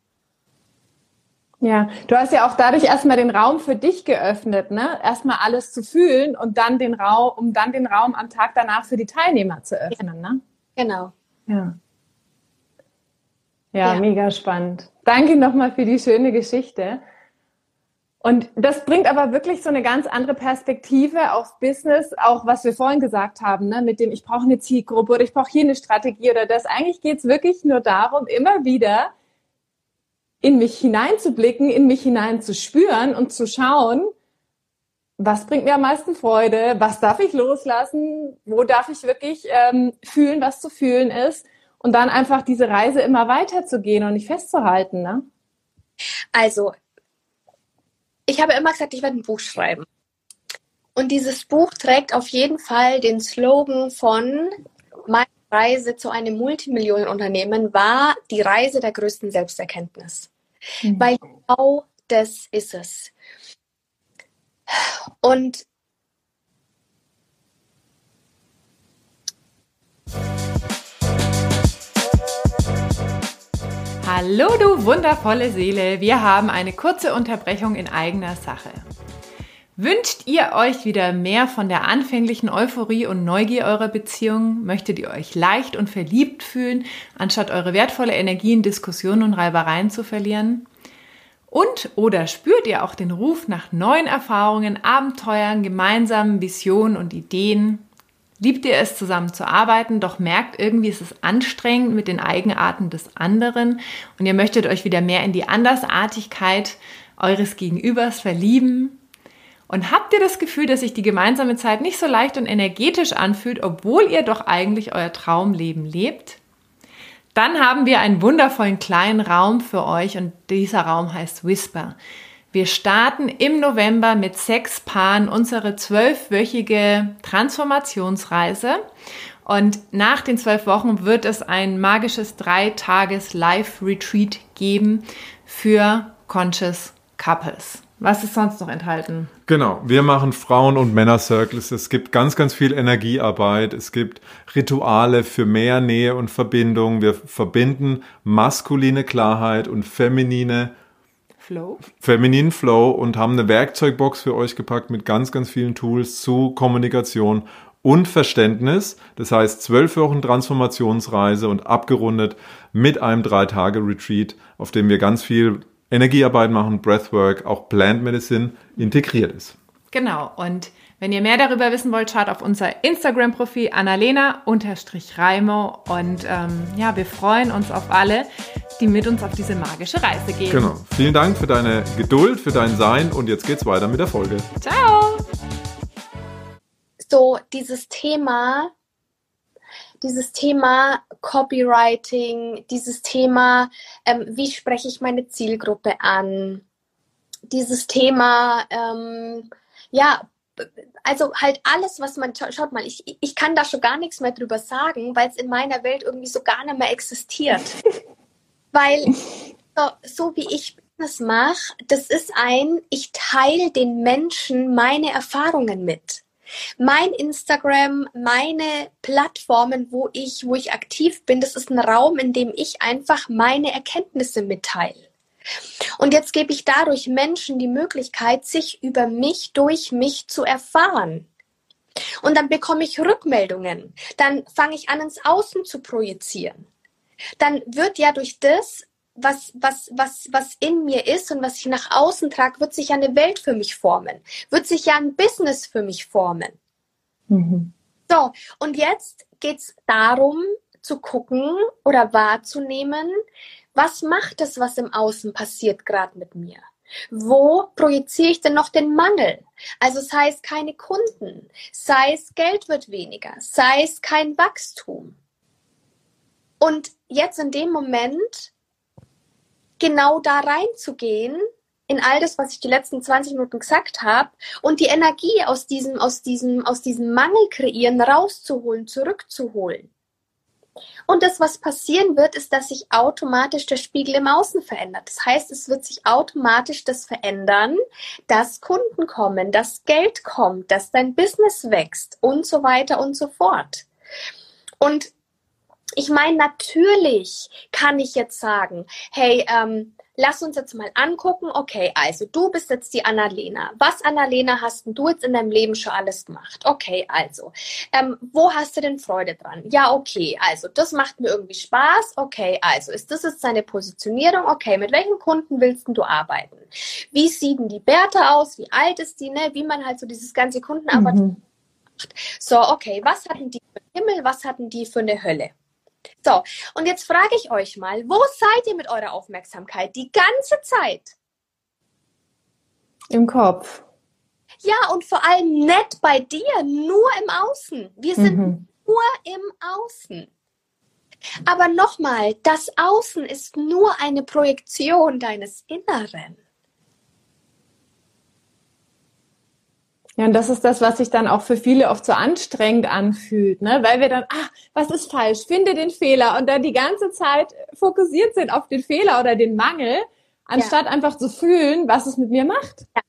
Ja, du hast ja auch dadurch erstmal den Raum für dich geöffnet, ne? Erstmal alles zu fühlen und dann den Raum, um dann den Raum am Tag danach für die Teilnehmer zu öffnen, ne? Genau. Ja. Ja, ja. mega spannend. Danke nochmal für die schöne Geschichte. Und das bringt aber wirklich so eine ganz andere Perspektive auf Business, auch was wir vorhin gesagt haben, ne, mit dem ich brauche eine Zielgruppe oder ich brauche hier eine Strategie oder das. Eigentlich geht es wirklich nur darum, immer wieder in mich hineinzublicken, in mich hineinzuspüren und zu schauen, was bringt mir am meisten Freude, was darf ich loslassen, wo darf ich wirklich ähm, fühlen, was zu fühlen ist und dann einfach diese Reise immer weiterzugehen und nicht festzuhalten. Ne? Also ich habe immer gesagt, ich werde ein Buch schreiben. Und dieses Buch trägt auf jeden Fall den Slogan von meine Reise zu einem Multimillionenunternehmen war die Reise der größten Selbsterkenntnis. Mhm. Weil genau das ist es. Und Hallo du wundervolle Seele, wir haben eine kurze Unterbrechung in eigener Sache. Wünscht ihr euch wieder mehr von der anfänglichen Euphorie und Neugier eurer Beziehung? Möchtet ihr euch leicht und verliebt fühlen, anstatt eure wertvolle Energie in Diskussionen und Reibereien zu verlieren? Und oder spürt ihr auch den Ruf nach neuen Erfahrungen, Abenteuern, gemeinsamen Visionen und Ideen? Liebt ihr es, zusammen zu arbeiten, doch merkt irgendwie, ist es anstrengend mit den Eigenarten des anderen und ihr möchtet euch wieder mehr in die Andersartigkeit eures Gegenübers verlieben? Und habt ihr das Gefühl, dass sich die gemeinsame Zeit nicht so leicht und energetisch anfühlt, obwohl ihr doch eigentlich euer Traumleben lebt? Dann haben wir einen wundervollen kleinen Raum für euch und dieser Raum heißt Whisper. Wir starten im November mit sechs Paaren unsere zwölfwöchige Transformationsreise. Und nach den zwölf Wochen wird es ein magisches Drei-Tages-Live-Retreat geben für Conscious Couples. Was ist sonst noch enthalten? Genau, wir machen Frauen- und Männer-Circles. Es gibt ganz, ganz viel Energiearbeit. Es gibt Rituale für mehr Nähe und Verbindung. Wir verbinden maskuline Klarheit und feminine Flow. Feminine Flow und haben eine Werkzeugbox für euch gepackt mit ganz, ganz vielen Tools zu Kommunikation und Verständnis. Das heißt, zwölf Wochen Transformationsreise und abgerundet mit einem Drei-Tage-Retreat, auf dem wir ganz viel Energiearbeit machen, Breathwork, auch Plant Medicine integriert ist. Genau. Und wenn ihr mehr darüber wissen wollt, schaut auf unser Instagram-Profil annalena-reimo und ähm, ja, wir freuen uns auf alle, die mit uns auf diese magische Reise gehen. Genau. Vielen Dank für deine Geduld, für dein Sein und jetzt geht's weiter mit der Folge. Ciao! So, dieses Thema, dieses Thema Copywriting, dieses Thema, ähm, wie spreche ich meine Zielgruppe an, dieses Thema, ähm, ja, also halt alles, was man, schaut mal, ich, ich kann da schon gar nichts mehr drüber sagen, weil es in meiner Welt irgendwie so gar nicht mehr existiert. weil so, so wie ich das mache, das ist ein, ich teile den Menschen meine Erfahrungen mit. Mein Instagram, meine Plattformen, wo ich, wo ich aktiv bin, das ist ein Raum, in dem ich einfach meine Erkenntnisse mitteile. Und jetzt gebe ich dadurch Menschen die Möglichkeit, sich über mich, durch mich zu erfahren. Und dann bekomme ich Rückmeldungen. Dann fange ich an, ins Außen zu projizieren. Dann wird ja durch das, was, was, was, was in mir ist und was ich nach außen trage, wird sich ja eine Welt für mich formen. Wird sich ja ein Business für mich formen. Mhm. So, und jetzt geht's darum, zu gucken oder wahrzunehmen, was macht es, was im Außen passiert gerade mit mir? Wo projiziere ich denn noch den Mangel? Also sei es keine Kunden, sei es Geld wird weniger, sei es kein Wachstum. Und jetzt in dem Moment genau da reinzugehen, in all das, was ich die letzten 20 Minuten gesagt habe, und die Energie aus diesem, aus diesem, aus diesem Mangel kreieren, rauszuholen, zurückzuholen. Und das, was passieren wird, ist, dass sich automatisch der Spiegel im Außen verändert. Das heißt, es wird sich automatisch das verändern, dass Kunden kommen, dass Geld kommt, dass dein Business wächst und so weiter und so fort. Und ich meine, natürlich kann ich jetzt sagen, hey, ähm, lass uns jetzt mal angucken, okay, also du bist jetzt die Annalena. Was, Annalena, hast du jetzt in deinem Leben schon alles gemacht? Okay, also, ähm, wo hast du denn Freude dran? Ja, okay, also, das macht mir irgendwie Spaß. Okay, also, ist das jetzt deine Positionierung? Okay, mit welchen Kunden willst du arbeiten? Wie sieht denn die Bertha aus? Wie alt ist die? Ne? Wie man halt so dieses ganze Kundenarbeit mhm. macht. So, okay, was hatten die für einen Himmel? Was hatten die für eine Hölle? So, und jetzt frage ich euch mal, wo seid ihr mit eurer Aufmerksamkeit die ganze Zeit? Im Kopf. Ja, und vor allem nicht bei dir, nur im Außen. Wir sind mhm. nur im Außen. Aber nochmal, das Außen ist nur eine Projektion deines Inneren. Ja, und das ist das, was sich dann auch für viele oft so anstrengend anfühlt, ne? Weil wir dann, ah, was ist falsch? Finde den Fehler und dann die ganze Zeit fokussiert sind auf den Fehler oder den Mangel, anstatt ja. einfach zu fühlen, was es mit mir macht. Ja.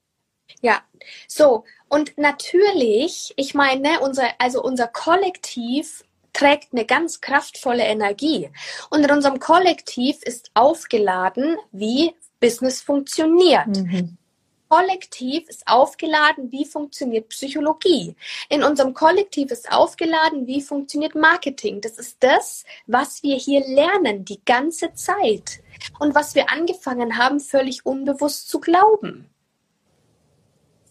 ja. So. Und natürlich, ich meine, unser, also unser Kollektiv trägt eine ganz kraftvolle Energie. Und in unserem Kollektiv ist aufgeladen, wie Business funktioniert. Mhm. Kollektiv ist aufgeladen, wie funktioniert Psychologie. In unserem Kollektiv ist aufgeladen, wie funktioniert Marketing. Das ist das, was wir hier lernen die ganze Zeit und was wir angefangen haben, völlig unbewusst zu glauben.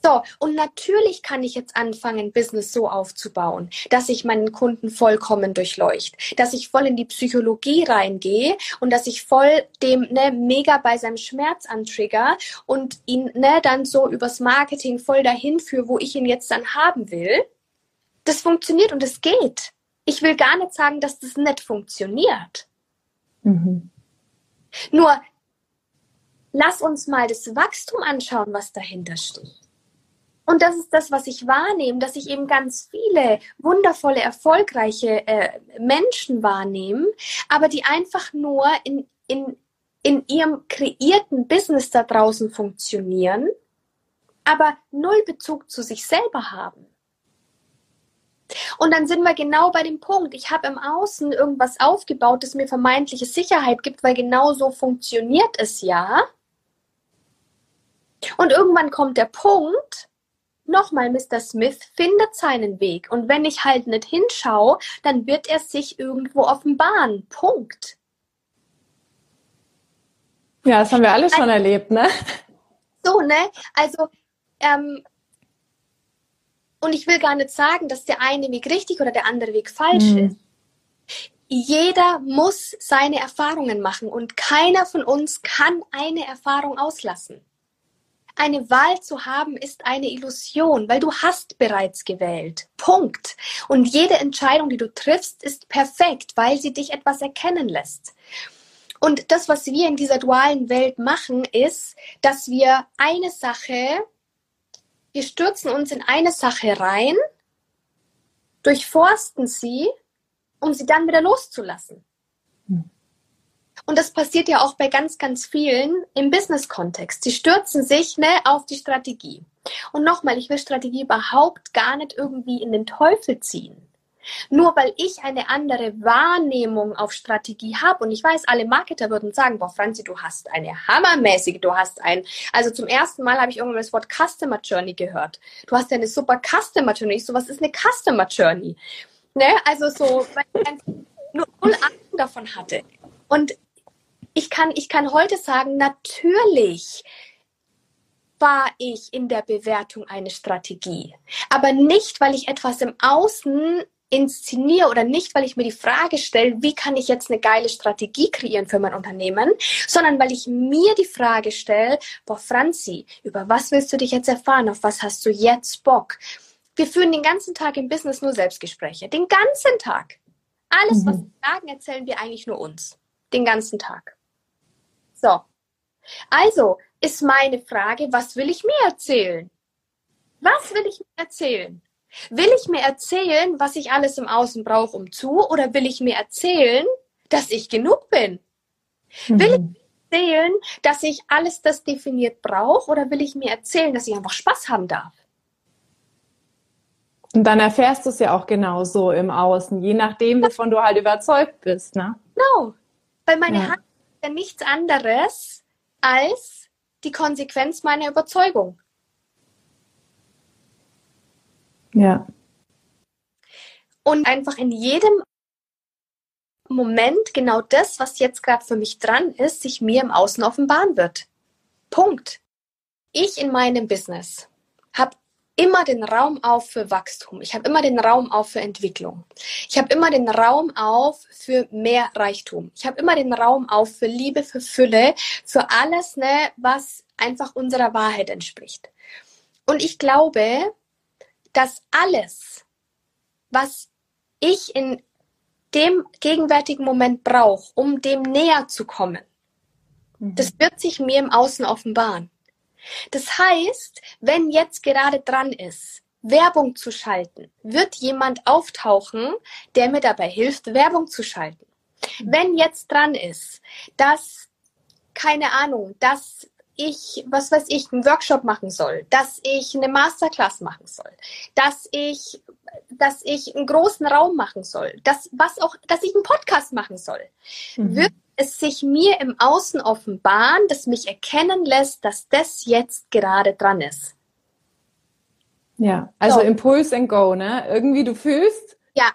So, und natürlich kann ich jetzt anfangen, Business so aufzubauen, dass ich meinen Kunden vollkommen durchleucht, dass ich voll in die Psychologie reingehe und dass ich voll dem ne, mega bei seinem Schmerz antrigger und ihn ne, dann so übers Marketing voll dahin führe, wo ich ihn jetzt dann haben will. Das funktioniert und es geht. Ich will gar nicht sagen, dass das nicht funktioniert. Mhm. Nur lass uns mal das Wachstum anschauen, was dahinter steht. Und das ist das, was ich wahrnehme, dass ich eben ganz viele wundervolle, erfolgreiche äh, Menschen wahrnehme, aber die einfach nur in, in, in ihrem kreierten Business da draußen funktionieren, aber null Bezug zu sich selber haben. Und dann sind wir genau bei dem Punkt. Ich habe im Außen irgendwas aufgebaut, das mir vermeintliche Sicherheit gibt, weil genau so funktioniert es ja. Und irgendwann kommt der Punkt, nochmal, Mr. Smith findet seinen Weg. Und wenn ich halt nicht hinschaue, dann wird er sich irgendwo offenbaren. Punkt. Ja, das haben wir alle schon also, erlebt, ne? So, ne? Also, ähm, und ich will gar nicht sagen, dass der eine Weg richtig oder der andere Weg falsch mhm. ist. Jeder muss seine Erfahrungen machen und keiner von uns kann eine Erfahrung auslassen. Eine Wahl zu haben ist eine Illusion, weil du hast bereits gewählt. Punkt. Und jede Entscheidung, die du triffst, ist perfekt, weil sie dich etwas erkennen lässt. Und das, was wir in dieser dualen Welt machen, ist, dass wir eine Sache, wir stürzen uns in eine Sache rein, durchforsten sie, um sie dann wieder loszulassen. Und das passiert ja auch bei ganz, ganz vielen im Business-Kontext. Sie stürzen sich ne, auf die Strategie. Und nochmal, ich will Strategie überhaupt gar nicht irgendwie in den Teufel ziehen. Nur weil ich eine andere Wahrnehmung auf Strategie habe und ich weiß, alle Marketer würden sagen, boah, Franzi, du hast eine hammermäßige, du hast ein, also zum ersten Mal habe ich irgendwann das Wort Customer Journey gehört. Du hast ja eine super Customer Journey. Ich so, was ist eine Customer Journey? Ne? Also so, weil ich nur null Ahnung davon hatte. Und ich kann, ich kann heute sagen, natürlich war ich in der Bewertung eine Strategie. Aber nicht, weil ich etwas im Außen inszeniere oder nicht, weil ich mir die Frage stelle, wie kann ich jetzt eine geile Strategie kreieren für mein Unternehmen, sondern weil ich mir die Frage stelle, boah, Franzi, über was willst du dich jetzt erfahren? Auf was hast du jetzt Bock? Wir führen den ganzen Tag im Business nur Selbstgespräche. Den ganzen Tag. Alles, mhm. was wir sagen, erzählen wir eigentlich nur uns. Den ganzen Tag. So. Also ist meine Frage, was will ich mir erzählen? Was will ich mir erzählen? Will ich mir erzählen, was ich alles im Außen brauche, um zu, oder will ich mir erzählen, dass ich genug bin? Mhm. Will ich mir erzählen, dass ich alles das definiert brauche, oder will ich mir erzählen, dass ich einfach Spaß haben darf? Und dann erfährst du es ja auch genauso im Außen, je nachdem, wovon du halt überzeugt bist, ne? Genau. Weil meine ja. Hand ja nichts anderes als die Konsequenz meiner Überzeugung. Ja. Und einfach in jedem Moment genau das, was jetzt gerade für mich dran ist, sich mir im Außen offenbaren wird. Punkt. Ich in meinem Business habe immer den Raum auf für Wachstum. Ich habe immer den Raum auf für Entwicklung. Ich habe immer den Raum auf für mehr Reichtum. Ich habe immer den Raum auf für Liebe, für Fülle, für alles, ne, was einfach unserer Wahrheit entspricht. Und ich glaube, dass alles, was ich in dem gegenwärtigen Moment brauche, um dem näher zu kommen, mhm. das wird sich mir im Außen offenbaren. Das heißt, wenn jetzt gerade dran ist, Werbung zu schalten, wird jemand auftauchen, der mir dabei hilft, Werbung zu schalten. Mhm. Wenn jetzt dran ist, dass, keine Ahnung, dass ich, was weiß ich, einen Workshop machen soll, dass ich eine Masterclass machen soll, dass ich, dass ich einen großen Raum machen soll, dass, was auch, dass ich einen Podcast machen soll, mhm. wird es sich mir im Außen offenbaren, das mich erkennen lässt, dass das jetzt gerade dran ist. Ja, also so. Impuls and Go, ne? Irgendwie du fühlst. Ja.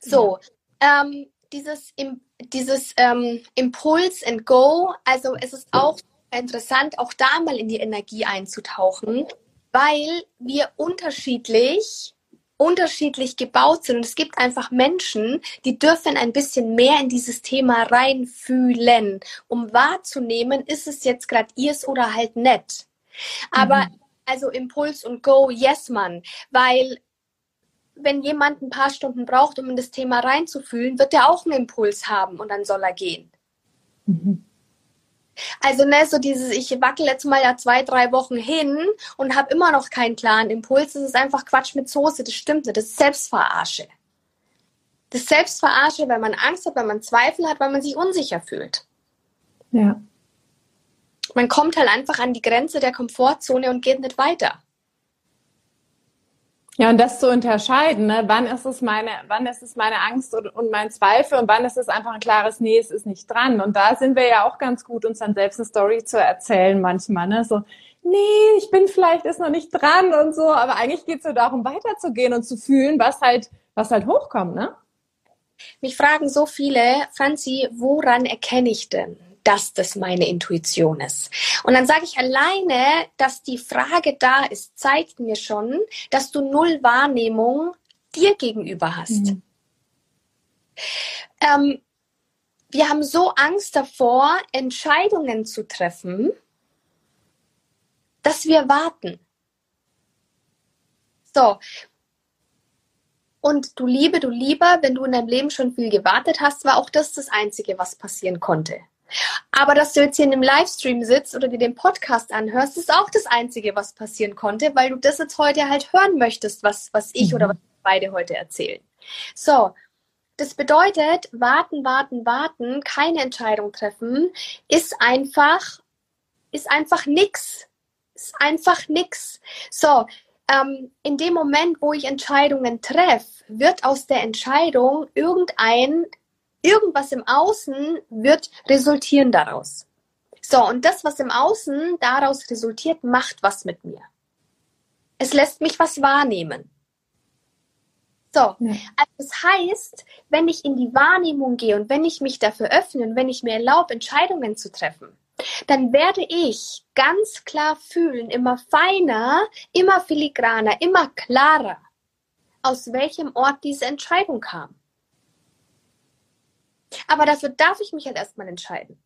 So, ja. Ähm, dieses, im, dieses ähm, Impuls and Go, also es ist auch interessant, auch da mal in die Energie einzutauchen, weil wir unterschiedlich unterschiedlich gebaut sind und es gibt einfach Menschen, die dürfen ein bisschen mehr in dieses Thema reinfühlen, um wahrzunehmen, ist es jetzt gerade ihrs oder halt nett. Aber mhm. also Impuls und Go, yes man, weil wenn jemand ein paar Stunden braucht, um in das Thema reinzufühlen, wird er auch einen Impuls haben und dann soll er gehen. Mhm. Also ne, so dieses, ich wackel jetzt mal ja zwei, drei Wochen hin und habe immer noch keinen klaren Impuls. Das ist einfach Quatsch mit Soße, das stimmt nicht, das ist Selbstverarsche. Das ist Selbstverarsche, weil man Angst hat, weil man Zweifel hat, weil man sich unsicher fühlt. Ja. Man kommt halt einfach an die Grenze der Komfortzone und geht nicht weiter. Ja, und das zu unterscheiden, ne? wann ist es meine, wann ist es meine Angst und, und, mein Zweifel und wann ist es einfach ein klares Nee, es ist nicht dran. Und da sind wir ja auch ganz gut, uns dann selbst eine Story zu erzählen manchmal. Ne? So, nee, ich bin vielleicht ist noch nicht dran und so, aber eigentlich geht es ja darum, weiterzugehen und zu fühlen, was halt, was halt hochkommt, ne? Mich fragen so viele, Franzi, woran erkenne ich denn, dass das meine Intuition ist? Und dann sage ich alleine, dass die Frage da ist, zeigt mir schon, dass du null Wahrnehmung dir gegenüber hast. Mhm. Ähm, wir haben so Angst davor, Entscheidungen zu treffen, dass wir warten. So. Und du Liebe, du Lieber, wenn du in deinem Leben schon viel gewartet hast, war auch das das Einzige, was passieren konnte. Aber dass du jetzt hier in einem Livestream sitzt oder dir den Podcast anhörst, ist auch das Einzige, was passieren konnte, weil du das jetzt heute halt hören möchtest, was, was ich mhm. oder was beide heute erzählen. So, das bedeutet, warten, warten, warten, keine Entscheidung treffen, ist einfach, ist einfach nix. Ist einfach nix. So, ähm, in dem Moment, wo ich Entscheidungen treffe, wird aus der Entscheidung irgendein, irgendwas im Außen wird resultieren daraus. So, und das, was im Außen daraus resultiert, macht was mit mir. Es lässt mich was wahrnehmen. So, also das heißt, wenn ich in die Wahrnehmung gehe und wenn ich mich dafür öffne und wenn ich mir erlaube, Entscheidungen zu treffen, dann werde ich ganz klar fühlen, immer feiner, immer filigraner, immer klarer, aus welchem Ort diese Entscheidung kam. Aber dafür darf ich mich halt erstmal entscheiden.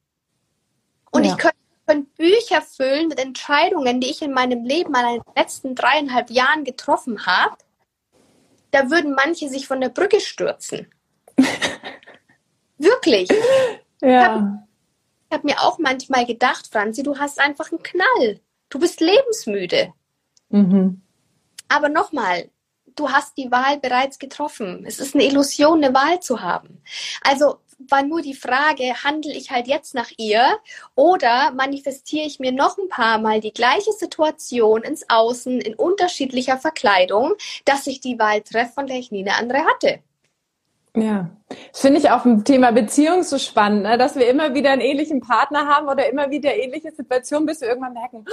Und ja. ich könnte, könnte Bücher füllen mit Entscheidungen, die ich in meinem Leben an den letzten dreieinhalb Jahren getroffen habe da würden manche sich von der Brücke stürzen. Wirklich. Ja. Ich habe hab mir auch manchmal gedacht, Franzi, du hast einfach einen Knall. Du bist lebensmüde. Mhm. Aber nochmal, du hast die Wahl bereits getroffen. Es ist eine Illusion, eine Wahl zu haben. Also war nur die Frage, handle ich halt jetzt nach ihr oder manifestiere ich mir noch ein paar Mal die gleiche Situation ins Außen in unterschiedlicher Verkleidung, dass ich die Wahl treffe, von der ich nie eine andere hatte. Ja, das finde ich auch im Thema Beziehung so spannend, ne? dass wir immer wieder einen ähnlichen Partner haben oder immer wieder ähnliche Situationen, bis wir irgendwann merken,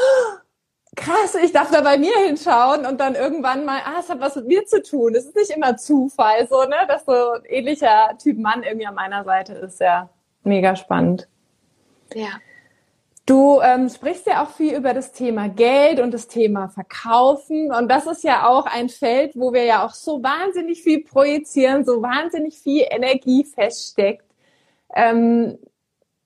krass, ich darf da bei mir hinschauen und dann irgendwann mal, ah, es hat was mit mir zu tun. Es ist nicht immer Zufall, so, ne, dass so ein ähnlicher Typ Mann irgendwie an meiner Seite ist. Ja, mega spannend. Ja. Du ähm, sprichst ja auch viel über das Thema Geld und das Thema Verkaufen. Und das ist ja auch ein Feld, wo wir ja auch so wahnsinnig viel projizieren, so wahnsinnig viel Energie feststeckt. Ähm,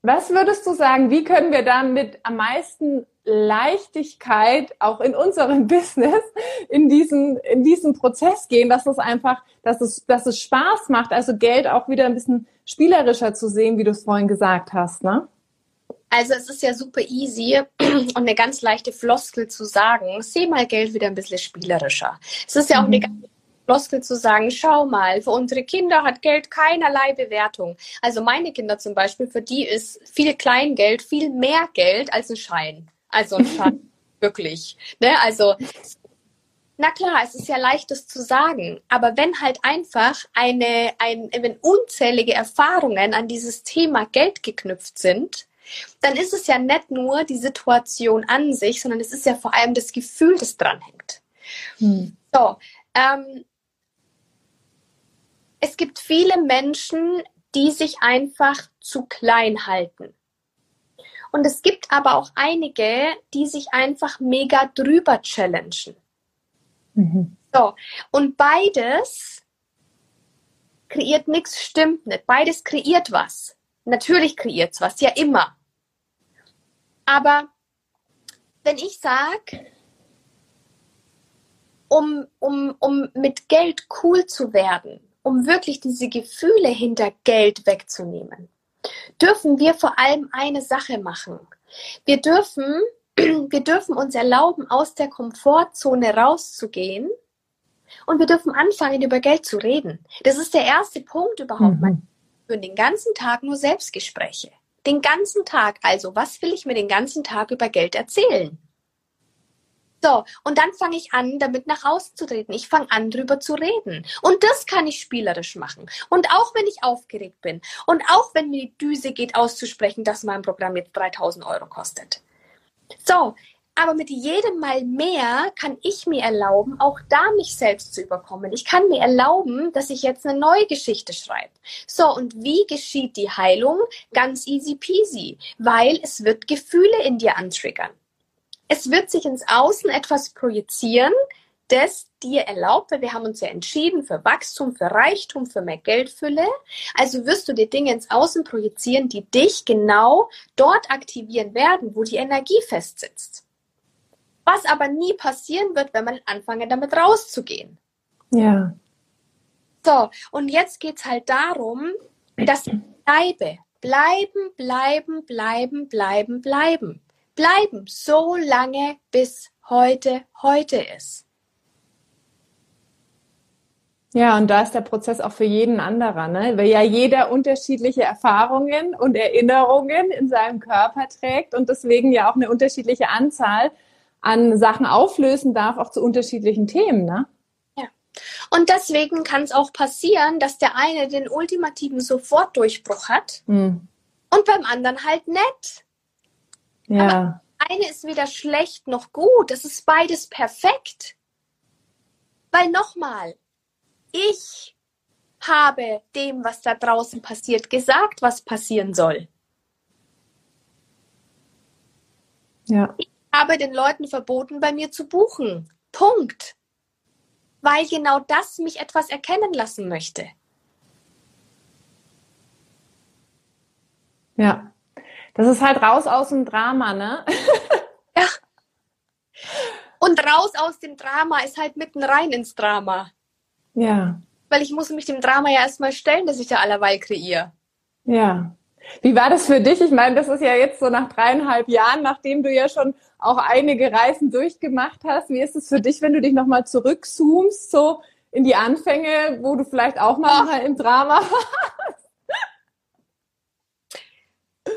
was würdest du sagen, wie können wir damit am meisten Leichtigkeit auch in unserem Business in diesen, in diesen Prozess gehen, dass es einfach, dass es, dass es Spaß macht, also Geld auch wieder ein bisschen spielerischer zu sehen, wie du es vorhin gesagt hast, ne? Also es ist ja super easy und eine ganz leichte Floskel zu sagen, seh mal Geld wieder ein bisschen spielerischer. Es ist ja auch mhm. eine ganz Floskel zu sagen, schau mal, für unsere Kinder hat Geld keinerlei Bewertung. Also meine Kinder zum Beispiel, für die ist viel Kleingeld viel mehr Geld als ein Schein. Also ein Schein, wirklich. Ne? Also na klar, es ist ja leicht, das zu sagen, aber wenn halt einfach eine, ein, wenn unzählige Erfahrungen an dieses Thema Geld geknüpft sind, dann ist es ja nicht nur die Situation an sich, sondern es ist ja vor allem das Gefühl, das dranhängt. Hm. So, ähm, es gibt viele Menschen, die sich einfach zu klein halten. Und es gibt aber auch einige, die sich einfach mega drüber challengen. Mhm. So, und beides kreiert nichts, stimmt nicht. Beides kreiert was. Natürlich kreiert es was, ja immer. Aber wenn ich sage, um, um, um mit Geld cool zu werden, um wirklich diese Gefühle hinter Geld wegzunehmen, dürfen wir vor allem eine Sache machen. Wir dürfen, wir dürfen uns erlauben, aus der Komfortzone rauszugehen und wir dürfen anfangen, über Geld zu reden. Das ist der erste Punkt überhaupt. Mhm. Für den ganzen Tag nur Selbstgespräche. Den ganzen Tag. Also, was will ich mir den ganzen Tag über Geld erzählen? So, und dann fange ich an, damit nach außen zu treten. Ich fange an, drüber zu reden. Und das kann ich spielerisch machen. Und auch wenn ich aufgeregt bin und auch wenn mir die Düse geht, auszusprechen, dass mein Programm jetzt 3000 Euro kostet. So, Aber mit jedem Mal mehr kann ich mir erlauben, auch da mich selbst zu überkommen. Ich kann mir erlauben, dass ich jetzt eine neue Geschichte schreibe. So, und wie geschieht die Heilung? Ganz easy peasy, weil es wird Gefühle in dir antriggern. Es wird sich ins Außen etwas projizieren, das dir erlaubt, weil wir haben uns ja entschieden für Wachstum, für Reichtum, für mehr Geldfülle. Also wirst du dir Dinge ins Außen projizieren, die dich genau dort aktivieren werden, wo die Energie festsitzt. Was aber nie passieren wird, wenn man anfange, damit rauszugehen. Ja. So, und jetzt geht's halt darum, dass ich bleibe. Bleiben, bleiben, bleiben, bleiben, bleiben. Bleiben so lange, bis heute heute ist. Ja, und da ist der Prozess auch für jeden anderer, ne? weil ja jeder unterschiedliche Erfahrungen und Erinnerungen in seinem Körper trägt und deswegen ja auch eine unterschiedliche Anzahl an Sachen auflösen darf, auch zu unterschiedlichen Themen. Ne? Ja. Und deswegen kann es auch passieren, dass der eine den ultimativen Sofortdurchbruch hat mhm. und beim anderen halt nett. Ja. Aber eine ist weder schlecht noch gut. Es ist beides perfekt. Weil nochmal, ich habe dem, was da draußen passiert, gesagt, was passieren soll. Ja. Ich habe den Leuten verboten, bei mir zu buchen. Punkt. Weil genau das mich etwas erkennen lassen möchte. Ja. Das ist halt raus aus dem Drama, ne? ja. Und raus aus dem Drama ist halt mitten rein ins Drama. Ja. Weil ich muss mich dem Drama ja erstmal stellen, dass ich da allerweil kreiere. Ja. Wie war das für dich? Ich meine, das ist ja jetzt so nach dreieinhalb Jahren, nachdem du ja schon auch einige Reisen durchgemacht hast. Wie ist es für dich, wenn du dich nochmal zurückzoomst, so in die Anfänge, wo du vielleicht auch mal im Drama warst?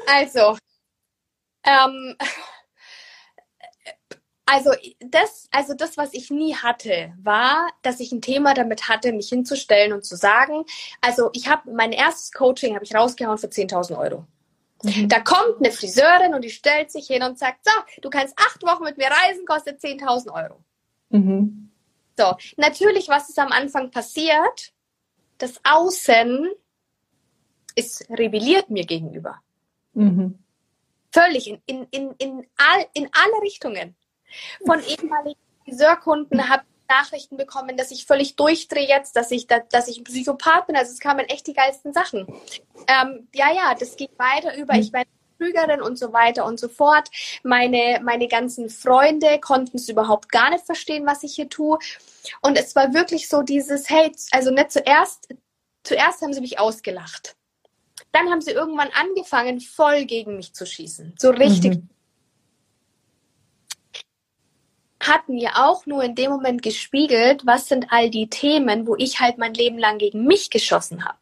Also, ähm, also das, also das, was ich nie hatte, war, dass ich ein Thema damit hatte, mich hinzustellen und zu sagen, also ich habe mein erstes Coaching habe ich rausgehauen für 10.000 Euro. Mhm. Da kommt eine Friseurin und die stellt sich hin und sagt, so, du kannst acht Wochen mit mir reisen, kostet 10.000 Euro. Mhm. So, natürlich, was ist am Anfang passiert? Das Außen ist rebelliert mir gegenüber. Mhm. Völlig in, in, in, in, all, in alle Richtungen. Von ehemaligen Friseurkunden habe Nachrichten bekommen, dass ich völlig durchdrehe jetzt, dass ich, dass, dass ich ein Psychopath bin. Also es kamen echt die geilsten Sachen. Ähm, ja, ja, das geht weiter über, ich werde Trügerin und so weiter und so fort. Meine, meine ganzen Freunde konnten es überhaupt gar nicht verstehen, was ich hier tue. Und es war wirklich so dieses, hey, also nicht zuerst, zuerst haben sie mich ausgelacht. Dann haben sie irgendwann angefangen, voll gegen mich zu schießen. So richtig. Mhm hat mir auch nur in dem Moment gespiegelt, was sind all die Themen, wo ich halt mein Leben lang gegen mich geschossen habe.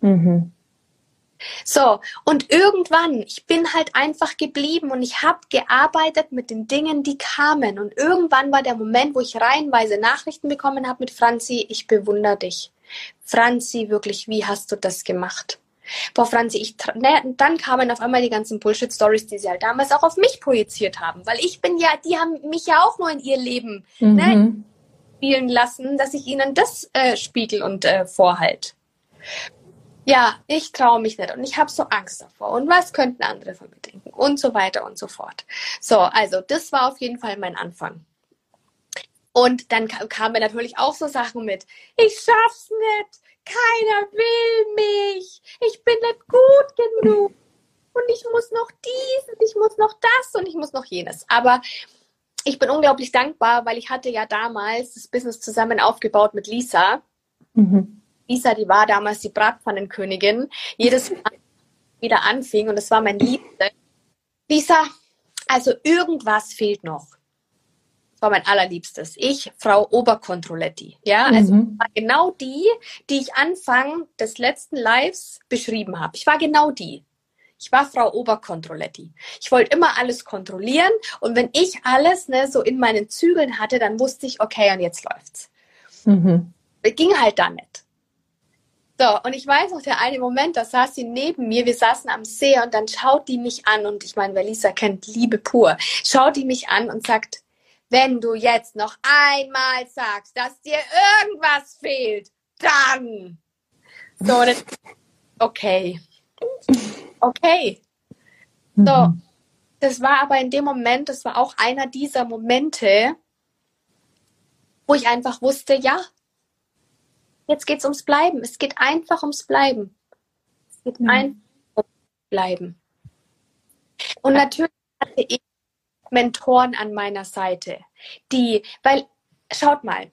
Mhm. So, und irgendwann, ich bin halt einfach geblieben und ich habe gearbeitet mit den Dingen, die kamen. Und irgendwann war der Moment, wo ich reihenweise Nachrichten bekommen habe mit Franzi, ich bewundere dich. Franzi, wirklich, wie hast du das gemacht? Boah, Franzi, ich, ne, dann kamen auf einmal die ganzen Bullshit-Stories, die sie halt damals auch auf mich projiziert haben. Weil ich bin ja, die haben mich ja auch nur in ihr Leben ne, mhm. ne, spielen lassen, dass ich ihnen das äh, spiegel und äh, vorhalt. Ja, ich traue mich nicht und ich habe so Angst davor. Und was könnten andere von mir denken? Und so weiter und so fort. So, also das war auf jeden Fall mein Anfang. Und dann kamen natürlich auch so Sachen mit, ich schaff's nicht, keiner will mich. Ich bin nicht gut genug. Und ich muss noch dies und ich muss noch das und ich muss noch jenes. Aber ich bin unglaublich dankbar, weil ich hatte ja damals das Business zusammen aufgebaut mit Lisa. Mhm. Lisa, die war damals die Bratpfannenkönigin. Jedes Mal wieder anfing und das war mein Liebster. Lisa, also irgendwas fehlt noch war mein allerliebstes. Ich, Frau Oberkontrolletti. Ja, also mhm. war genau die, die ich Anfang des letzten Lives beschrieben habe. Ich war genau die. Ich war Frau Oberkontrolletti. Ich wollte immer alles kontrollieren und wenn ich alles ne, so in meinen Zügeln hatte, dann wusste ich, okay, und jetzt läuft's. Mhm. Ging halt da nicht. So, und ich weiß noch, der eine Moment, da saß sie neben mir, wir saßen am See und dann schaut die mich an und ich meine, wer Lisa kennt, Liebe pur, schaut die mich an und sagt, wenn du jetzt noch einmal sagst, dass dir irgendwas fehlt, dann. So, das, okay. Okay. So, mhm. das war aber in dem Moment, das war auch einer dieser Momente, wo ich einfach wusste, ja, jetzt geht es ums Bleiben. Es geht einfach ums Bleiben. Es geht mhm. einfach ums Bleiben. Und natürlich hatte ich Mentoren an meiner Seite, die, weil, schaut mal,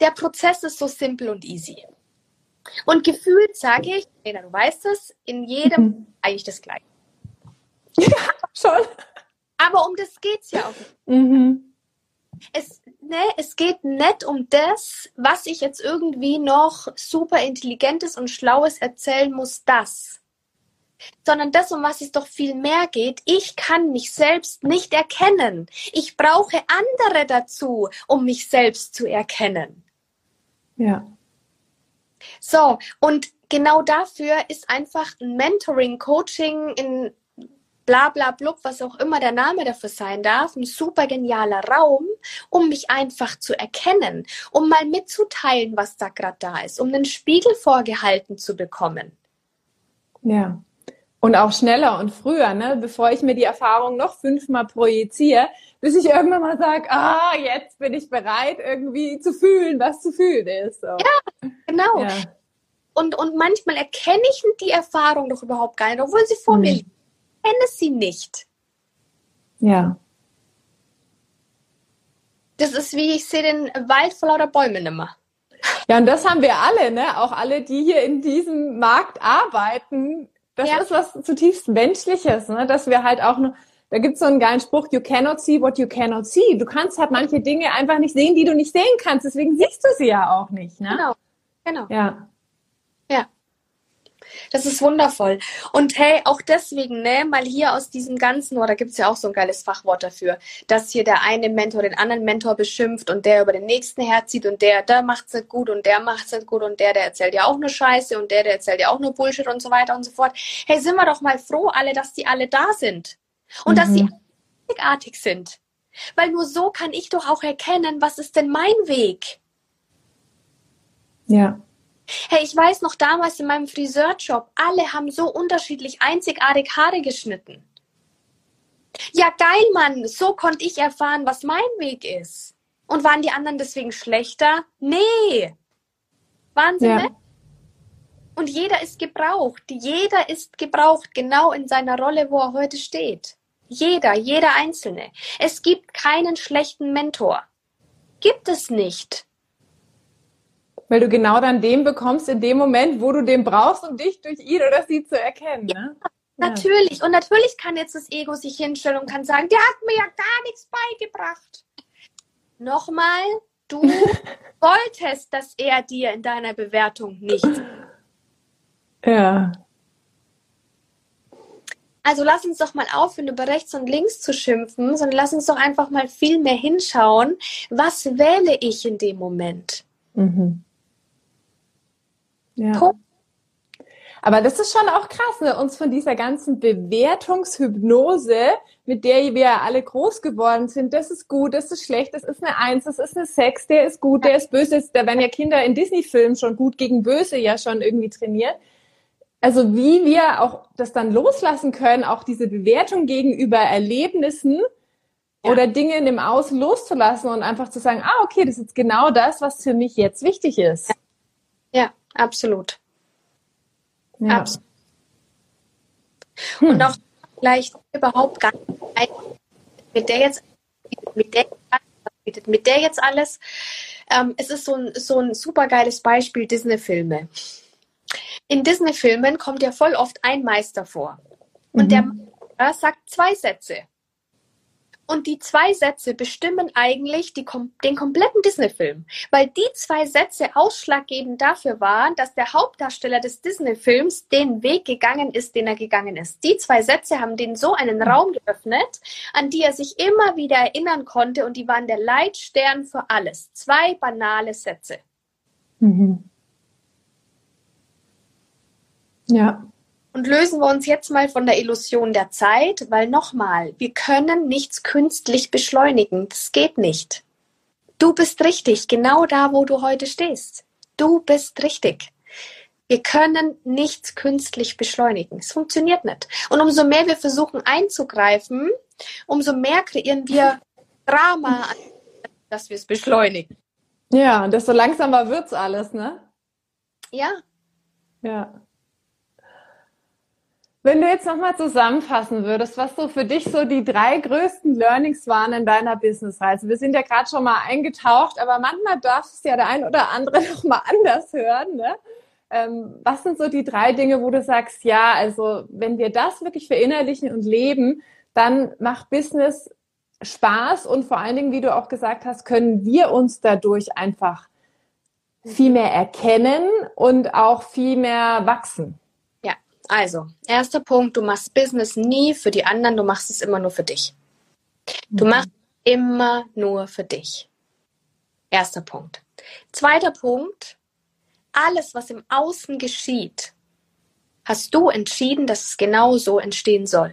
der Prozess ist so simpel und easy. Und gefühlt sage ich, Lena, du weißt es, in jedem mhm. eigentlich das Gleiche. Ja, schon. Aber um das geht es ja auch nicht. Mhm. Es, ne, es geht nicht um das, was ich jetzt irgendwie noch super intelligentes und schlaues erzählen muss, das sondern das, um was es doch viel mehr geht. Ich kann mich selbst nicht erkennen. Ich brauche andere dazu, um mich selbst zu erkennen. Ja. So, und genau dafür ist einfach ein Mentoring, Coaching in bla bla blub, was auch immer der Name dafür sein darf, ein super genialer Raum, um mich einfach zu erkennen, um mal mitzuteilen, was da gerade da ist, um einen Spiegel vorgehalten zu bekommen. Ja. Und auch schneller und früher, ne? bevor ich mir die Erfahrung noch fünfmal projiziere, bis ich irgendwann mal sage, ah, jetzt bin ich bereit, irgendwie zu fühlen, was zu fühlen ist. So. Ja, genau. Ja. Und, und manchmal erkenne ich die Erfahrung doch überhaupt gar nicht, obwohl sie vor hm. mir liegt. Ich kenne sie nicht. Ja. Das ist wie, ich sehe den Wald vor lauter Bäumen immer. Ja, und das haben wir alle, ne? Auch alle, die hier in diesem Markt arbeiten, das ja. ist was zutiefst Menschliches, ne? dass wir halt auch nur, da gibt es so einen geilen Spruch, you cannot see what you cannot see. Du kannst halt manche Dinge einfach nicht sehen, die du nicht sehen kannst. Deswegen siehst du sie ja auch nicht. Ne? Genau, genau. Ja. Ja. Das ist wundervoll. Und hey, auch deswegen, ne, mal hier aus diesem ganzen, oder oh, gibt es ja auch so ein geiles Fachwort dafür, dass hier der eine Mentor den anderen Mentor beschimpft und der über den nächsten herzieht und der, der macht's nicht gut und der macht's nicht gut und der, der erzählt ja auch nur Scheiße und der, der erzählt ja auch nur Bullshit und so weiter und so fort. Hey, sind wir doch mal froh alle, dass die alle da sind. Und mhm. dass sie einzigartig sind. Weil nur so kann ich doch auch erkennen, was ist denn mein Weg? Ja. Hey, ich weiß noch damals in meinem Friseurjob, alle haben so unterschiedlich einzigartig Haare geschnitten. Ja, geil, Mann, so konnte ich erfahren, was mein Weg ist. Und waren die anderen deswegen schlechter? Nee. Wahnsinn, ja. ne? Und jeder ist gebraucht. Jeder ist gebraucht, genau in seiner Rolle, wo er heute steht. Jeder, jeder Einzelne. Es gibt keinen schlechten Mentor. Gibt es nicht. Weil du genau dann den bekommst in dem Moment, wo du den brauchst, um dich durch ihn oder sie zu erkennen. Ne? Ja, natürlich. Und natürlich kann jetzt das Ego sich hinstellen und kann sagen, der hat mir ja gar nichts beigebracht. Nochmal, du wolltest, dass er dir in deiner Bewertung nichts. Ja. Also lass uns doch mal aufhören, über rechts und links zu schimpfen, sondern lass uns doch einfach mal viel mehr hinschauen, was wähle ich in dem Moment. Mhm. Ja. Aber das ist schon auch krass, ne? uns von dieser ganzen Bewertungshypnose, mit der wir alle groß geworden sind, das ist gut, das ist schlecht, das ist eine Eins, das ist eine Sex, der ist gut, der ist böse. Da werden ja Kinder in Disney-Filmen schon gut gegen böse ja schon irgendwie trainiert. Also wie wir auch das dann loslassen können, auch diese Bewertung gegenüber Erlebnissen ja. oder Dinge in dem Außen loszulassen und einfach zu sagen, ah, okay, das ist genau das, was für mich jetzt wichtig ist. Ja. Absolut. Ja. Absolut. Hm. Und auch vielleicht überhaupt gar nicht mit der jetzt mit der, mit der jetzt alles. Ähm, es ist so ein, so ein super geiles Beispiel Disney-Filme. In Disney-Filmen kommt ja voll oft ein Meister vor. Und mhm. der Meister sagt zwei Sätze. Und die zwei Sätze bestimmen eigentlich die, den kompletten Disney-Film, weil die zwei Sätze ausschlaggebend dafür waren, dass der Hauptdarsteller des Disney-Films den Weg gegangen ist, den er gegangen ist. Die zwei Sätze haben den so einen Raum geöffnet, an die er sich immer wieder erinnern konnte und die waren der Leitstern für alles. Zwei banale Sätze. Mhm. Ja, und lösen wir uns jetzt mal von der Illusion der Zeit, weil nochmal, wir können nichts künstlich beschleunigen. Das geht nicht. Du bist richtig, genau da, wo du heute stehst. Du bist richtig. Wir können nichts künstlich beschleunigen. Es funktioniert nicht. Und umso mehr wir versuchen einzugreifen, umso mehr kreieren wir Drama, dass wir es beschleunigen. Ja, und desto langsamer wird's alles, ne? Ja. Ja. Wenn du jetzt nochmal zusammenfassen würdest, was so für dich so die drei größten Learnings waren in deiner Businessreise. Wir sind ja gerade schon mal eingetaucht, aber manchmal darf es ja der ein oder andere nochmal anders hören. Ne? Ähm, was sind so die drei Dinge, wo du sagst, ja, also wenn wir das wirklich verinnerlichen und leben, dann macht Business Spaß und vor allen Dingen, wie du auch gesagt hast, können wir uns dadurch einfach viel mehr erkennen und auch viel mehr wachsen. Also, erster Punkt, du machst Business nie für die anderen, du machst es immer nur für dich. Du mhm. machst immer nur für dich. Erster Punkt. Zweiter Punkt, alles, was im Außen geschieht, hast du entschieden, dass es genau so entstehen soll.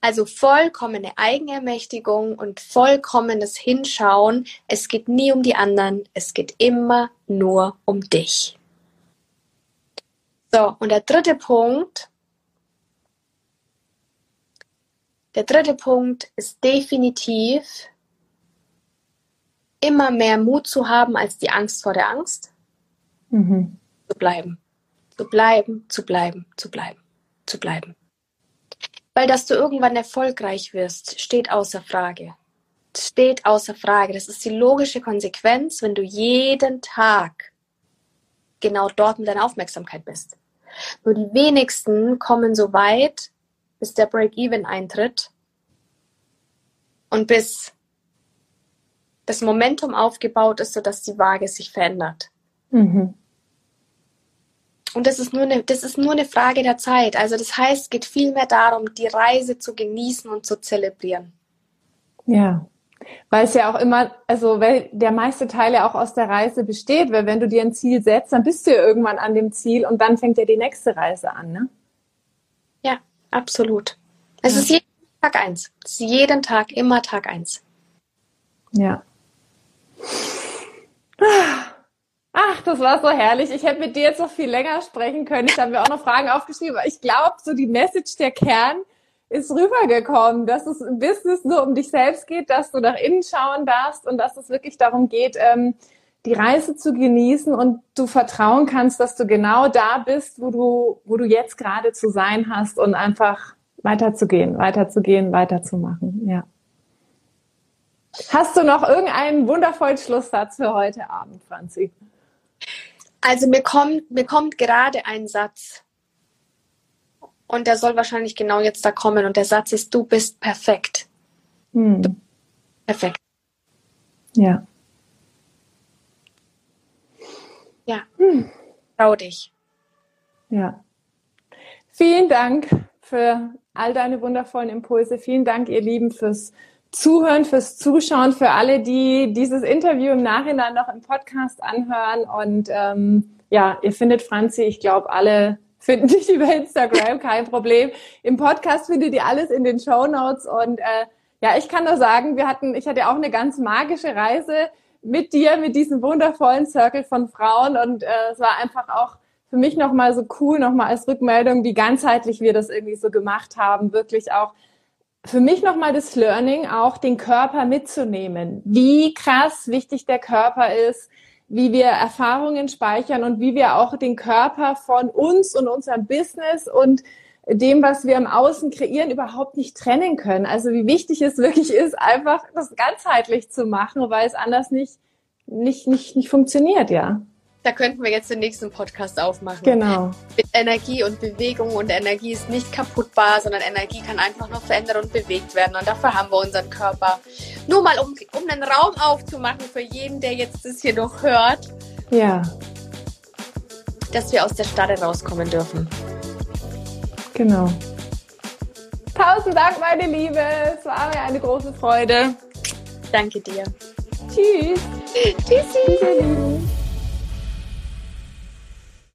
Also vollkommene Eigenermächtigung und vollkommenes Hinschauen. Es geht nie um die anderen, es geht immer nur um dich. So, und der dritte Punkt, der dritte Punkt ist definitiv immer mehr Mut zu haben als die Angst vor der Angst. Mhm. Zu bleiben, zu bleiben, zu bleiben, zu bleiben, zu bleiben. Weil dass du irgendwann erfolgreich wirst, steht außer Frage. Steht außer Frage. Das ist die logische Konsequenz, wenn du jeden Tag genau dort mit deiner Aufmerksamkeit bist. Nur die wenigsten kommen so weit, bis der Break-Even eintritt und bis das Momentum aufgebaut ist, sodass die Waage sich verändert. Mhm. Und das ist, nur eine, das ist nur eine Frage der Zeit. Also das heißt, es geht vielmehr darum, die Reise zu genießen und zu zelebrieren. Ja, weil es ja auch immer, also weil der meiste Teil ja auch aus der Reise besteht, weil wenn du dir ein Ziel setzt, dann bist du ja irgendwann an dem Ziel und dann fängt ja die nächste Reise an, ne? Ja, absolut. Es ja. ist jeden Tag eins. Es ist jeden Tag immer Tag eins. Ja. Ach, das war so herrlich. Ich hätte mit dir jetzt noch viel länger sprechen können. Ich habe mir auch noch Fragen aufgeschrieben. Aber ich glaube, so die Message, der Kern, ist rübergekommen, dass es im Business nur um dich selbst geht, dass du nach innen schauen darfst und dass es wirklich darum geht, ähm, die Reise zu genießen und du vertrauen kannst, dass du genau da bist, wo du, wo du jetzt gerade zu sein hast und einfach weiterzugehen, weiterzugehen, weiterzumachen. Ja. Hast du noch irgendeinen wundervollen Schlusssatz für heute Abend, Franzi? Also mir kommt, mir kommt gerade ein Satz und der soll wahrscheinlich genau jetzt da kommen. Und der Satz ist, du bist perfekt. Hm. Du perfekt. Ja. Ja. Hm. Trau dich. Ja. Vielen Dank für all deine wundervollen Impulse. Vielen Dank, ihr Lieben, fürs Zuhören, fürs Zuschauen, für alle, die dieses Interview im Nachhinein noch im Podcast anhören. Und ähm, ja, ihr findet Franzi, ich glaube, alle finden dich über Instagram, kein Problem. Im Podcast findet ihr alles in den Show Notes. Und äh, ja, ich kann nur sagen, wir hatten, ich hatte auch eine ganz magische Reise mit dir, mit diesem wundervollen Circle von Frauen. Und äh, es war einfach auch für mich nochmal so cool, nochmal als Rückmeldung, wie ganzheitlich wir das irgendwie so gemacht haben, wirklich auch für mich nochmal das Learning, auch den Körper mitzunehmen, wie krass wichtig der Körper ist, wie wir Erfahrungen speichern und wie wir auch den Körper von uns und unserem Business und dem, was wir im Außen kreieren, überhaupt nicht trennen können. Also wie wichtig es wirklich ist, einfach das ganzheitlich zu machen, weil es anders nicht, nicht, nicht, nicht funktioniert, ja. Da könnten wir jetzt den nächsten Podcast aufmachen. Genau. Mit Energie und Bewegung und Energie ist nicht kaputtbar, sondern Energie kann einfach nur verändert und bewegt werden und dafür haben wir unseren Körper. Nur mal, um, um einen Raum aufzumachen für jeden, der jetzt das hier noch hört. Ja. Dass wir aus der Stadt rauskommen dürfen. Genau. Tausend Dank, meine Liebe. Es war mir eine große Freude. Danke dir. Tschüss. Tschüssi. Tschüssi.